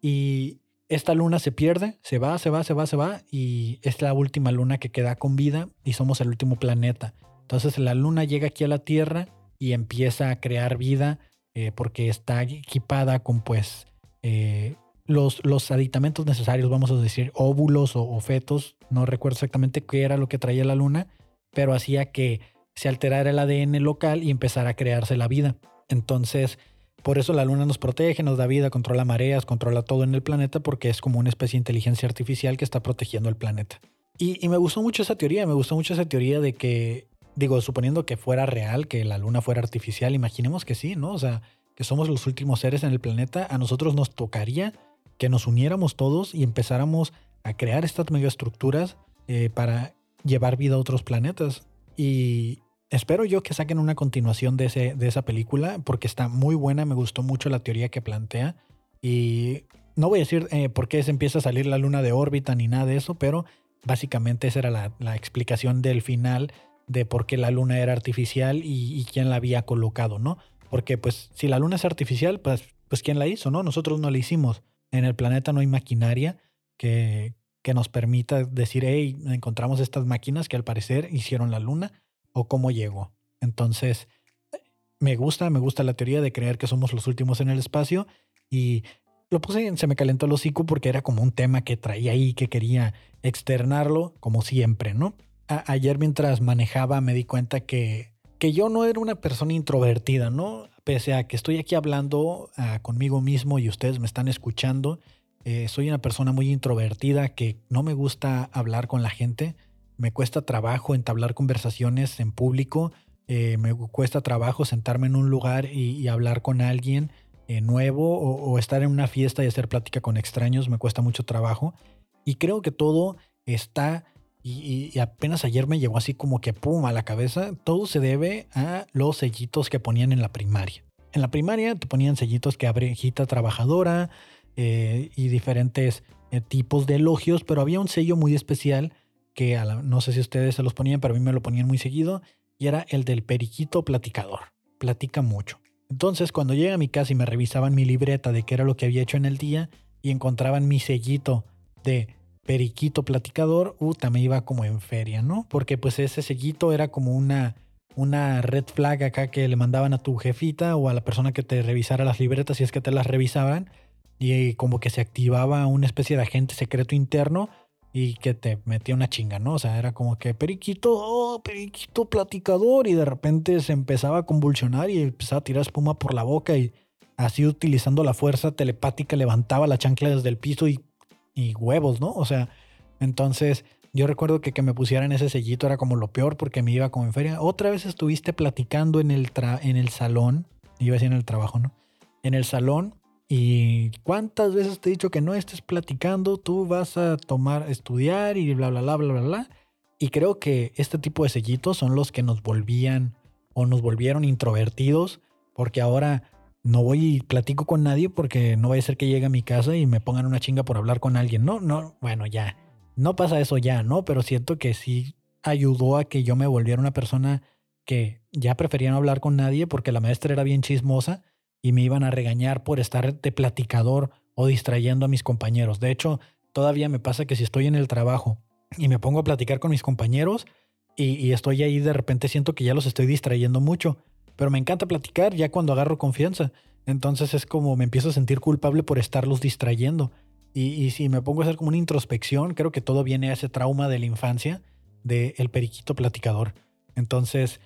y esta luna se pierde, se va, se va, se va, se va, y es la última luna que queda con vida y somos el último planeta. Entonces la luna llega aquí a la Tierra y empieza a crear vida eh, porque está equipada con pues eh, los, los aditamentos necesarios, vamos a decir óvulos o, o, fetos, no recuerdo exactamente qué era lo que traía la luna, pero hacía que se alterara el ADN local y empezara a crearse la vida. Entonces por eso la luna nos protege, nos da vida, controla mareas, controla todo en el planeta porque es como una especie de inteligencia artificial que está protegiendo el planeta. Y, me gustó mucho esa teoría, me gustó mucho esa teoría de que, digo, suponiendo que fuera real, que la luna fuera artificial, imaginemos que sí, ¿no? O sea, que somos los últimos seres en el planeta, a nosotros nos tocaría que nos uniéramos todos y empezáramos a crear estas megaestructuras eh, para llevar vida a otros planetas. Y, espero yo que saquen una continuación de, ese, de esa película porque está muy buena, me gustó mucho la teoría que plantea y no voy a decir eh, por qué se empieza a salir la luna de órbita ni nada de eso, pero básicamente esa era la, explicación del final de por qué la luna era artificial y, quién la había colocado, ¿no? Porque pues si la luna es artificial, pues, pues quién la hizo, ¿no? Nosotros no la hicimos. En el planeta no hay maquinaria que, que nos permita decir, hey, encontramos estas máquinas que al parecer hicieron la luna o cómo llegó. Entonces, me gusta, me gusta la teoría de creer que somos los últimos en el espacio y lo puse, se me calentó el hocico porque era como un tema que traía ahí, que quería externarlo, como siempre, ¿no? ayer mientras manejaba me di cuenta que, que yo no era una persona introvertida, ¿no? Pese a que estoy aquí hablando ah, conmigo mismo y ustedes me están escuchando, eh, soy una persona muy introvertida que no me gusta hablar con la gente, me cuesta trabajo entablar conversaciones en público, eh, me cuesta trabajo sentarme en un lugar y, hablar con alguien eh, nuevo o, estar en una fiesta y hacer plática con extraños, me cuesta mucho trabajo. Y creo que todo está, y, apenas ayer me llegó así como que pum a la cabeza, todo se debe a los sellitos que ponían en la primaria. En la primaria te ponían sellitos que abejita trabajadora eh, y diferentes tipos de elogios, pero había un sello muy especial que no sé si ustedes se los ponían, pero a mí me lo ponían muy seguido, y era el del periquito platicador. Platica mucho. Entonces, cuando llegué a mi casa y me revisaban mi libreta de qué era lo que había hecho en el día y encontraban mi sellito de periquito platicador, puta, me iba como en feria, ¿no? Porque pues ese sellito era como una, una red flag acá que le mandaban a tu jefita o a la persona que te revisara las libretas si es que te las revisaban y como que se activaba una especie de agente secreto interno y que te metía una chinga, ¿no? O sea, era como que periquito, oh, periquito platicador y de repente se empezaba a convulsionar y empezaba a tirar espuma por la boca y así utilizando la fuerza telepática levantaba la chancla desde el piso y, huevos, ¿no? O sea, entonces yo recuerdo que que me pusieran ese sellito era como lo peor porque me iba como en feria. Otra vez estuviste platicando en el, en el salón, iba a decir en el trabajo, ¿no? En el salón y cuántas veces te he dicho que no estés platicando, tú vas a tomar, estudiar y bla, bla, bla, bla, bla, bla. Y creo que este tipo de sellitos son los que nos volvían o nos volvieron introvertidos, porque ahora no voy y platico con nadie porque no vaya a ser que llegue a mi casa y me pongan una chinga por hablar con alguien. No, no, bueno, ya. No pasa eso ya, ¿no? Pero siento que sí ayudó a que yo me volviera una persona que ya prefería no hablar con nadie porque la maestra era bien chismosa y me iban a regañar por estar de platicador o distrayendo a mis compañeros. De hecho, todavía me pasa que si estoy en el trabajo y me pongo a platicar con mis compañeros y, estoy ahí, de repente siento que ya los estoy distrayendo mucho. Pero me encanta platicar ya cuando agarro confianza. Entonces es como me empiezo a sentir culpable por estarlos distrayendo. Y, si me pongo a hacer como una introspección, creo que todo viene a ese trauma de la infancia del el periquito platicador. Entonces,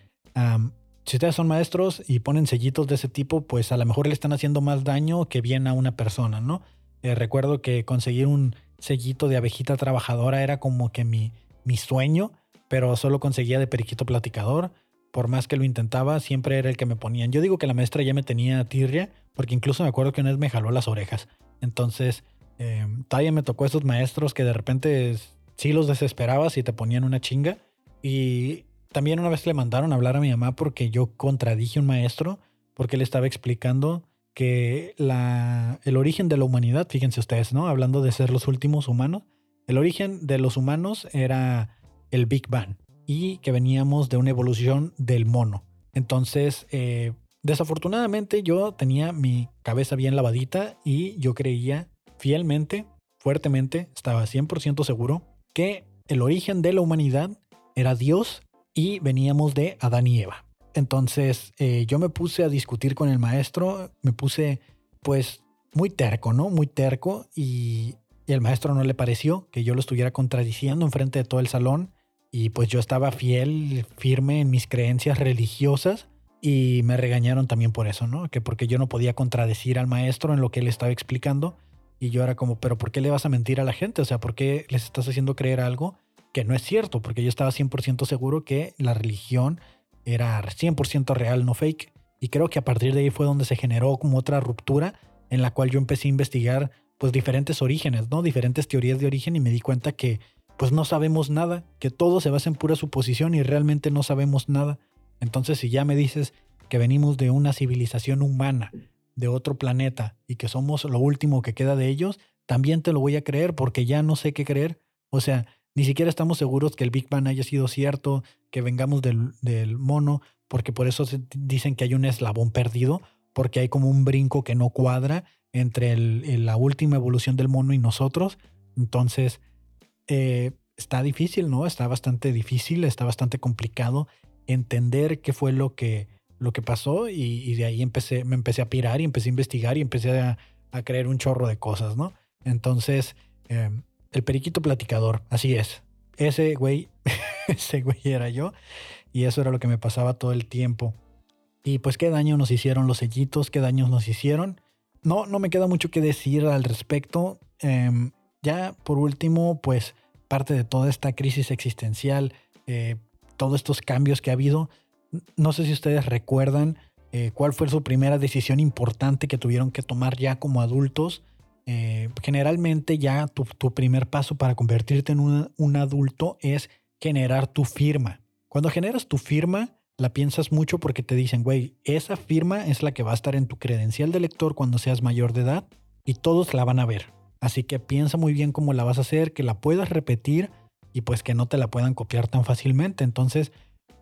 si ustedes son maestros y ponen sellitos de ese tipo, pues a lo mejor le están haciendo más daño que bien a una persona, ¿no? Eh, recuerdo que conseguir un sellito de abejita trabajadora era como que mi, mi sueño, pero solo conseguía de periquito platicador. Por más que lo intentaba, siempre era el que me ponían. Yo digo que la maestra ya me tenía tirria, porque incluso me acuerdo que una vez me jaló las orejas. Entonces, eh, todavía me tocó esos maestros que de repente sí los desesperabas y te ponían una chinga. Y también una vez le mandaron a hablar a mi mamá porque yo contradije a un maestro, porque él estaba explicando que la, el origen de la humanidad, fíjense ustedes, ¿no? Hablando de ser los últimos humanos, el origen de los humanos era el Big Bang y que veníamos de una evolución del mono. Entonces, eh, desafortunadamente yo tenía mi cabeza bien lavadita y yo creía fielmente, fuertemente, estaba 100% seguro que el origen de la humanidad era Dios y veníamos de Adán y Eva. Entonces eh, yo me puse a discutir con el maestro, me puse pues muy terco, ¿no? Muy terco y, el maestro no le pareció que yo lo estuviera contradiciendo enfrente de todo el salón y pues yo estaba fiel, firme en mis creencias religiosas y me regañaron también por eso, ¿no? Que porque yo no podía contradecir al maestro en lo que él estaba explicando y yo era como, pero ¿por qué le vas a mentir a la gente? O sea, ¿por qué les estás haciendo creer algo que no es cierto, porque yo estaba 100% seguro que la religión era 100% real, no fake. Y creo que a partir de ahí fue donde se generó como otra ruptura en la cual yo empecé a investigar pues diferentes orígenes, ¿no? Diferentes teorías de origen y me di cuenta que pues no sabemos nada, que todo se basa en pura suposición y realmente no sabemos nada. Entonces si ya me dices que venimos de una civilización humana, de otro planeta y que somos lo último que queda de ellos, también te lo voy a creer porque ya no sé qué creer. O sea, ni siquiera estamos seguros que el Big Bang haya sido cierto, que vengamos del, mono, porque por eso dicen que hay un eslabón perdido, porque hay como un brinco que no cuadra entre la última evolución del mono y nosotros. Entonces, eh, está difícil, ¿no? Está bastante difícil, está bastante complicado entender qué fue lo que, lo que pasó y, y de ahí empecé, me empecé a pirar y empecé a investigar y empecé a, a creer un chorro de cosas, ¿no? Entonces, eh, el periquito platicador, así es. Ese güey, ese güey era yo y eso era lo que me pasaba todo el tiempo. Y pues qué daño nos hicieron los sellitos, qué daños nos hicieron. No, no me queda mucho que decir al respecto. Em, ya por último, pues parte de toda esta crisis existencial, eh, todos estos cambios que ha habido, no sé si ustedes recuerdan eh, cuál fue su primera decisión importante que tuvieron que tomar ya como adultos. Eh, generalmente ya tu, tu primer paso para convertirte en un, un adulto es generar tu firma. Cuando generas tu firma, la piensas mucho porque te dicen, güey, esa firma es la que va a estar en tu credencial de lector cuando seas mayor de edad y todos la van a ver. Así que piensa muy bien cómo la vas a hacer, que la puedas repetir y pues que no te la puedan copiar tan fácilmente. Entonces,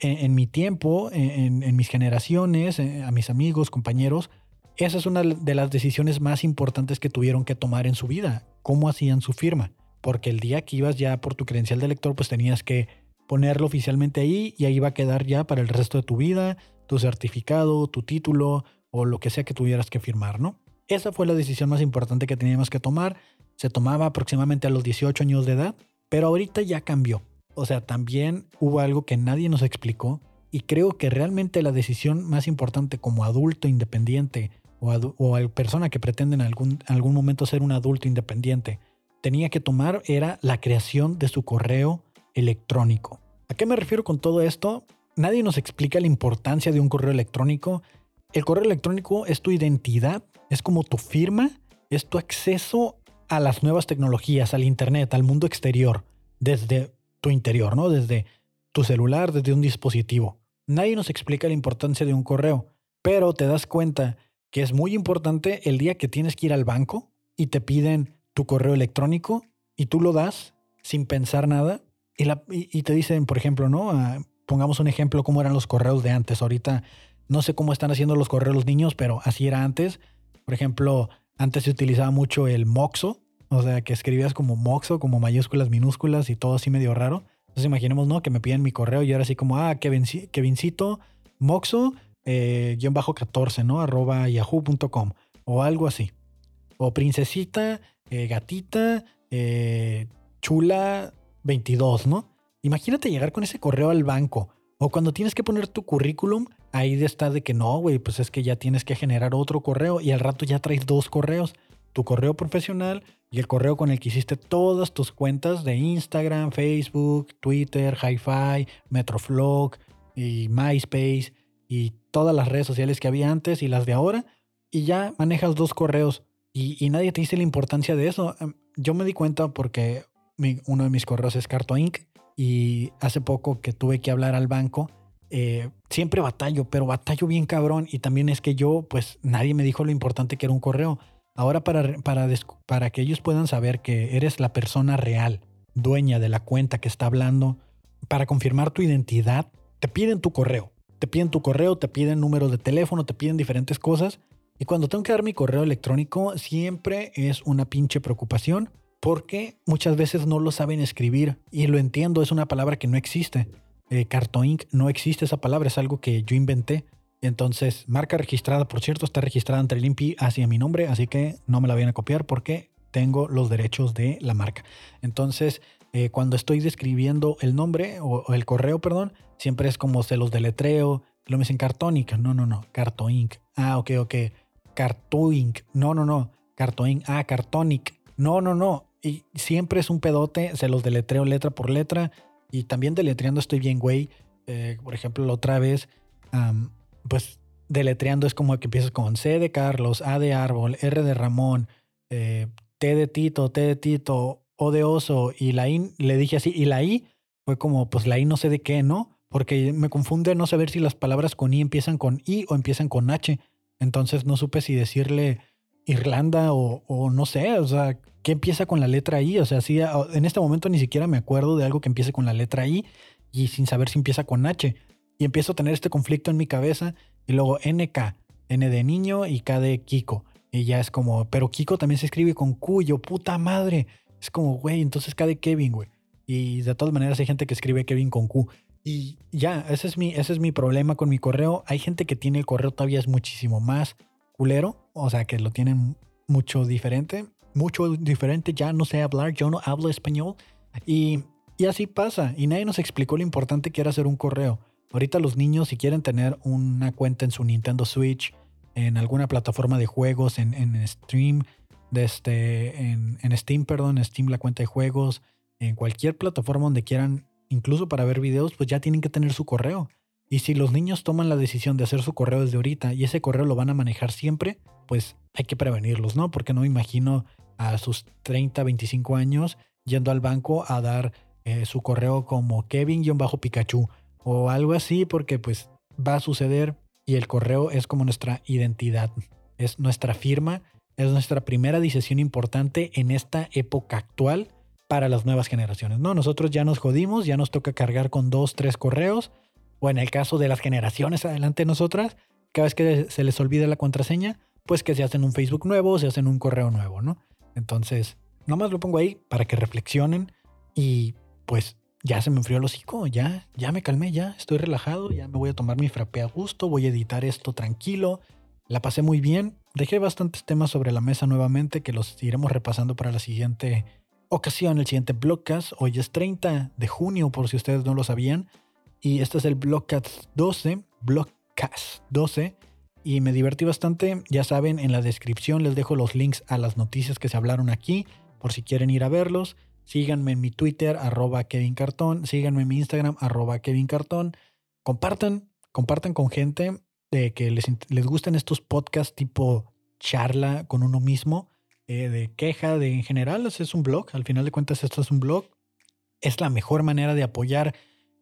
en, en mi tiempo, en, en mis generaciones, eh, a mis amigos, compañeros, esa es una de las decisiones más importantes que tuvieron que tomar en su vida, cómo hacían su firma. Porque el día que ibas ya por tu credencial de lector, pues tenías que ponerlo oficialmente ahí y ahí va a quedar ya para el resto de tu vida, tu certificado, tu título o lo que sea que tuvieras que firmar, ¿no? Esa fue la decisión más importante que teníamos que tomar. Se tomaba aproximadamente a los 18 años de edad, pero ahorita ya cambió. O sea, también hubo algo que nadie nos explicó y creo que realmente la decisión más importante como adulto independiente o, o al- persona que pretende en algún, algún momento ser un adulto independiente tenía que tomar era la creación de su correo electrónico. ¿A qué me refiero con todo esto? Nadie nos explica la importancia de un correo electrónico. El correo electrónico es tu identidad, es como tu firma, es tu acceso a las nuevas tecnologías, al Internet, al mundo exterior, desde tu interior, ¿no? Desde tu celular, desde un dispositivo. Nadie nos explica la importancia de un correo, pero te das cuenta que es muy importante el día que tienes que ir al banco y te piden tu correo electrónico y tú lo das sin pensar nada y, te dicen, por ejemplo, ¿no? Ah, pongamos un ejemplo, cómo eran los correos de antes. Ahorita no sé cómo están haciendo los correos los niños, pero así era antes. Por ejemplo, antes se utilizaba mucho el moxo, o sea, que escribías como moxo, como mayúsculas, minúsculas y todo así medio raro. Entonces imaginemos, ¿no? Que me piden mi correo y ahora así como, ah, Kevin, Kevincito, moxo, eh, guion bajo 14, ¿no? Arroba yahoo.com o algo así. O princesita, eh, gatita, eh, chula 22, ¿no? Imagínate llegar con ese correo al banco. O cuando tienes que poner tu currículum, ahí está de que no, güey, pues es que ya tienes que generar otro correo y al rato ya traes dos correos. Tu correo profesional y el correo con el que hiciste todas tus cuentas de Instagram, Facebook, Twitter, Hi-Fi, Metroflog y MySpace y todas las redes sociales que había antes y las de ahora. Y ya manejas dos correos y, nadie te dice la importancia de eso. Em, Yo me di cuenta porque uno de mis correos es Carto Inc. Y hace poco que tuve que hablar al banco, eh, siempre batallo, pero batallo bien cabrón. Y también es que yo, pues nadie me dijo lo importante que era un correo. Ahora para, para, para que ellos puedan saber que eres la persona real, dueña de la cuenta que está hablando, para confirmar tu identidad, te piden tu correo. Te piden tu correo, te piden número de teléfono, te piden diferentes cosas. Y cuando tengo que dar mi correo electrónico, siempre es una pinche preocupación porque muchas veces no lo saben escribir. Y lo entiendo, es una palabra que no existe. Eh, Cartoinc no existe esa palabra, es algo que yo inventé. Entonces, marca registrada, por cierto, está registrada ante el INPI hacia mi nombre, así que no me la vayan a copiar porque tengo los derechos de la marca. Entonces, eh, cuando estoy describiendo el nombre o, el correo, perdón, siempre es como se los deletreo. Lo me dicen Cartonic. No, no, no. Cartoinc. Ah, ok, ok. Cartoinc. No, no, no. Cartoinc. Ah, Cartonic. No, no, no. Y siempre es un pedote. Se los deletreo letra por letra. Y también deletreando estoy bien, güey. Eh, por ejemplo, la otra vez, pues deletreando es como que empiezas con C de Carlos, A de árbol, R de Ramón, eh, T de Tito, T de Tito, O de oso. Y la I le dije así. Y la I fue como, pues la I no sé de qué, ¿no? Porque me confunde no saber si las palabras con I empiezan con I o empiezan con H. Entonces no supe si decirle Irlanda o, o no sé, o sea, ¿qué empieza con la letra I? O sea, sí, en este momento ni siquiera me acuerdo de algo que empiece con la letra I y sin saber si empieza con H. Y empiezo a tener este conflicto en mi cabeza y luego NK, N de niño y K de Kiko. Y ya es como, pero Kiko también se escribe con Q, puta madre. Es como, güey, entonces cada Kevin, güey. Y de todas maneras hay gente que escribe Kevin con Q. Y ya, ese es mi, ese es mi problema con mi correo. Hay gente que tiene el correo todavía es muchísimo más culero, o sea, que lo tienen mucho diferente, mucho diferente, ya no sé hablar, yo no hablo español. Y, y así pasa, y nadie nos explicó lo importante que era hacer un correo. Ahorita los niños, si quieren tener una cuenta en su Nintendo Switch, en alguna plataforma de juegos, en, en Stream, de este, en, en Steam, perdón, en Steam la cuenta de juegos, en cualquier plataforma donde quieran, incluso para ver videos, pues ya tienen que tener su correo. Y si los niños toman la decisión de hacer su correo desde ahorita y ese correo lo van a manejar siempre, pues hay que prevenirlos, ¿no? Porque no me imagino a sus 30, 25 años yendo al banco a dar eh, su correo como Kevin-Pikachu o algo así, porque pues va a suceder y el correo es como nuestra identidad, es nuestra firma, es nuestra primera decisión importante en esta época actual para las nuevas generaciones. No, nosotros ya nos jodimos, ya nos toca cargar con dos, tres correos, o en el caso de las generaciones adelante nosotras, cada vez que se les olvida la contraseña, pues que se hacen un Facebook nuevo, se hacen un correo nuevo, ¿no? Entonces, nomás lo pongo ahí para que reflexionen y pues ya se me enfrió el hocico, ya, ya me calmé, ya estoy relajado, ya me voy a tomar mi frappe a gusto, voy a editar esto tranquilo, la pasé muy bien, dejé bastantes temas sobre la mesa nuevamente que los iremos repasando para la siguiente ocasión, el siguiente Blockcast. Hoy es 30 de junio, por si ustedes no lo sabían. Y este es el Blockcast 12, Blockcast 12. Y me divertí bastante. Ya saben, en la descripción les dejo los links a las noticias que se hablaron aquí, por si quieren ir a verlos. Síganme en mi Twitter, arroba Kevin Cartón. Síganme en mi Instagram, arroba Kevin Cartón. Compartan, compartan con gente de que les, les gusten estos podcasts tipo charla con uno mismo eh, de queja, de en general, es un blog, al final de cuentas esto es un blog, es la mejor manera de apoyar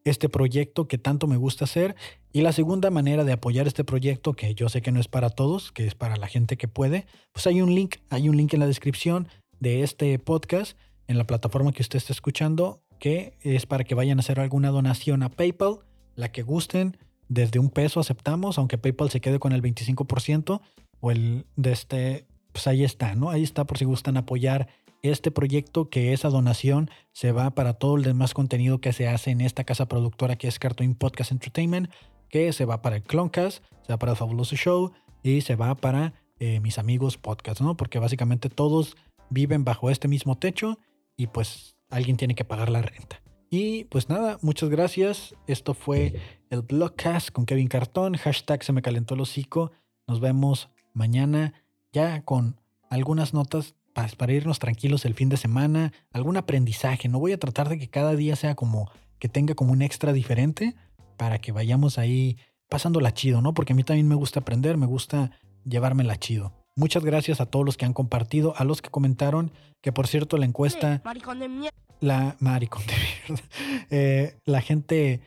este proyecto que tanto me gusta hacer. Y la segunda manera de apoyar este proyecto, que yo sé que no es para todos, que es para la gente que puede, pues hay un link, hay un link en la descripción de este podcast, en la plataforma que usted está escuchando, que es para que vayan a hacer alguna donación a PayPal, la que gusten, desde un peso aceptamos, aunque PayPal se quede con el 25% o el de este pues ahí está, ¿no? Ahí está por si gustan apoyar este proyecto, que esa donación se va para todo el demás contenido que se hace en esta casa productora que es Cartoon Podcast Entertainment, que se va para el Cloncast, se va para el Fabuloso Show y se va para eh, mis amigos podcast, ¿no? Porque básicamente todos viven bajo este mismo techo y pues alguien tiene que pagar la renta. Y pues nada, muchas gracias. Esto fue el Blogcast con Kevin Cartón. Hashtag se me calentó el hocico. Nos vemos mañana ya con algunas notas para, irnos tranquilos el fin de semana, algún aprendizaje. No voy a tratar de que cada día sea como que tenga como un extra diferente para que vayamos ahí pasándola chido, ¿no? Porque a mí también me gusta aprender, me gusta llevármela chido. Muchas gracias a todos los que han compartido, a los que comentaron, que por cierto la encuesta... Maricón de mierda. La maricón de mierda. Eh, la gente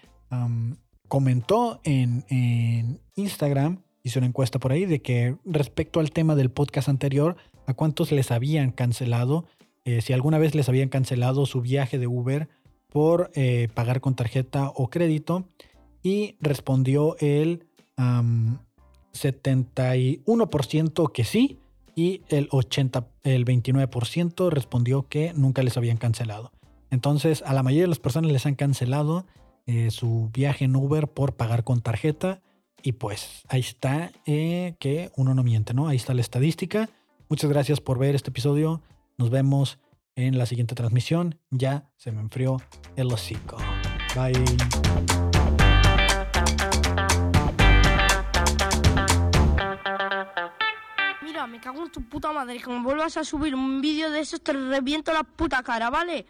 comentó en, en Instagram hice una encuesta por ahí de que respecto al tema del podcast anterior, a cuántos les habían cancelado, eh, si alguna vez les habían cancelado su viaje de Uber por eh, pagar con tarjeta o crédito, y respondió el 71% que sí, y el, 80, el 29% respondió que nunca les habían cancelado. Entonces, a la mayoría de las personas les han cancelado eh, su viaje en Uber por pagar con tarjeta y pues ahí está eh, que uno no miente, ¿no? Ahí está la estadística. Muchas gracias por ver este episodio. Nos vemos en la siguiente transmisión. Ya se me enfrió el hocico. Bye. Me cago en tu puta madre. Como vuelvas a subir un vídeo de esos, te reviento la puta cara, ¿vale?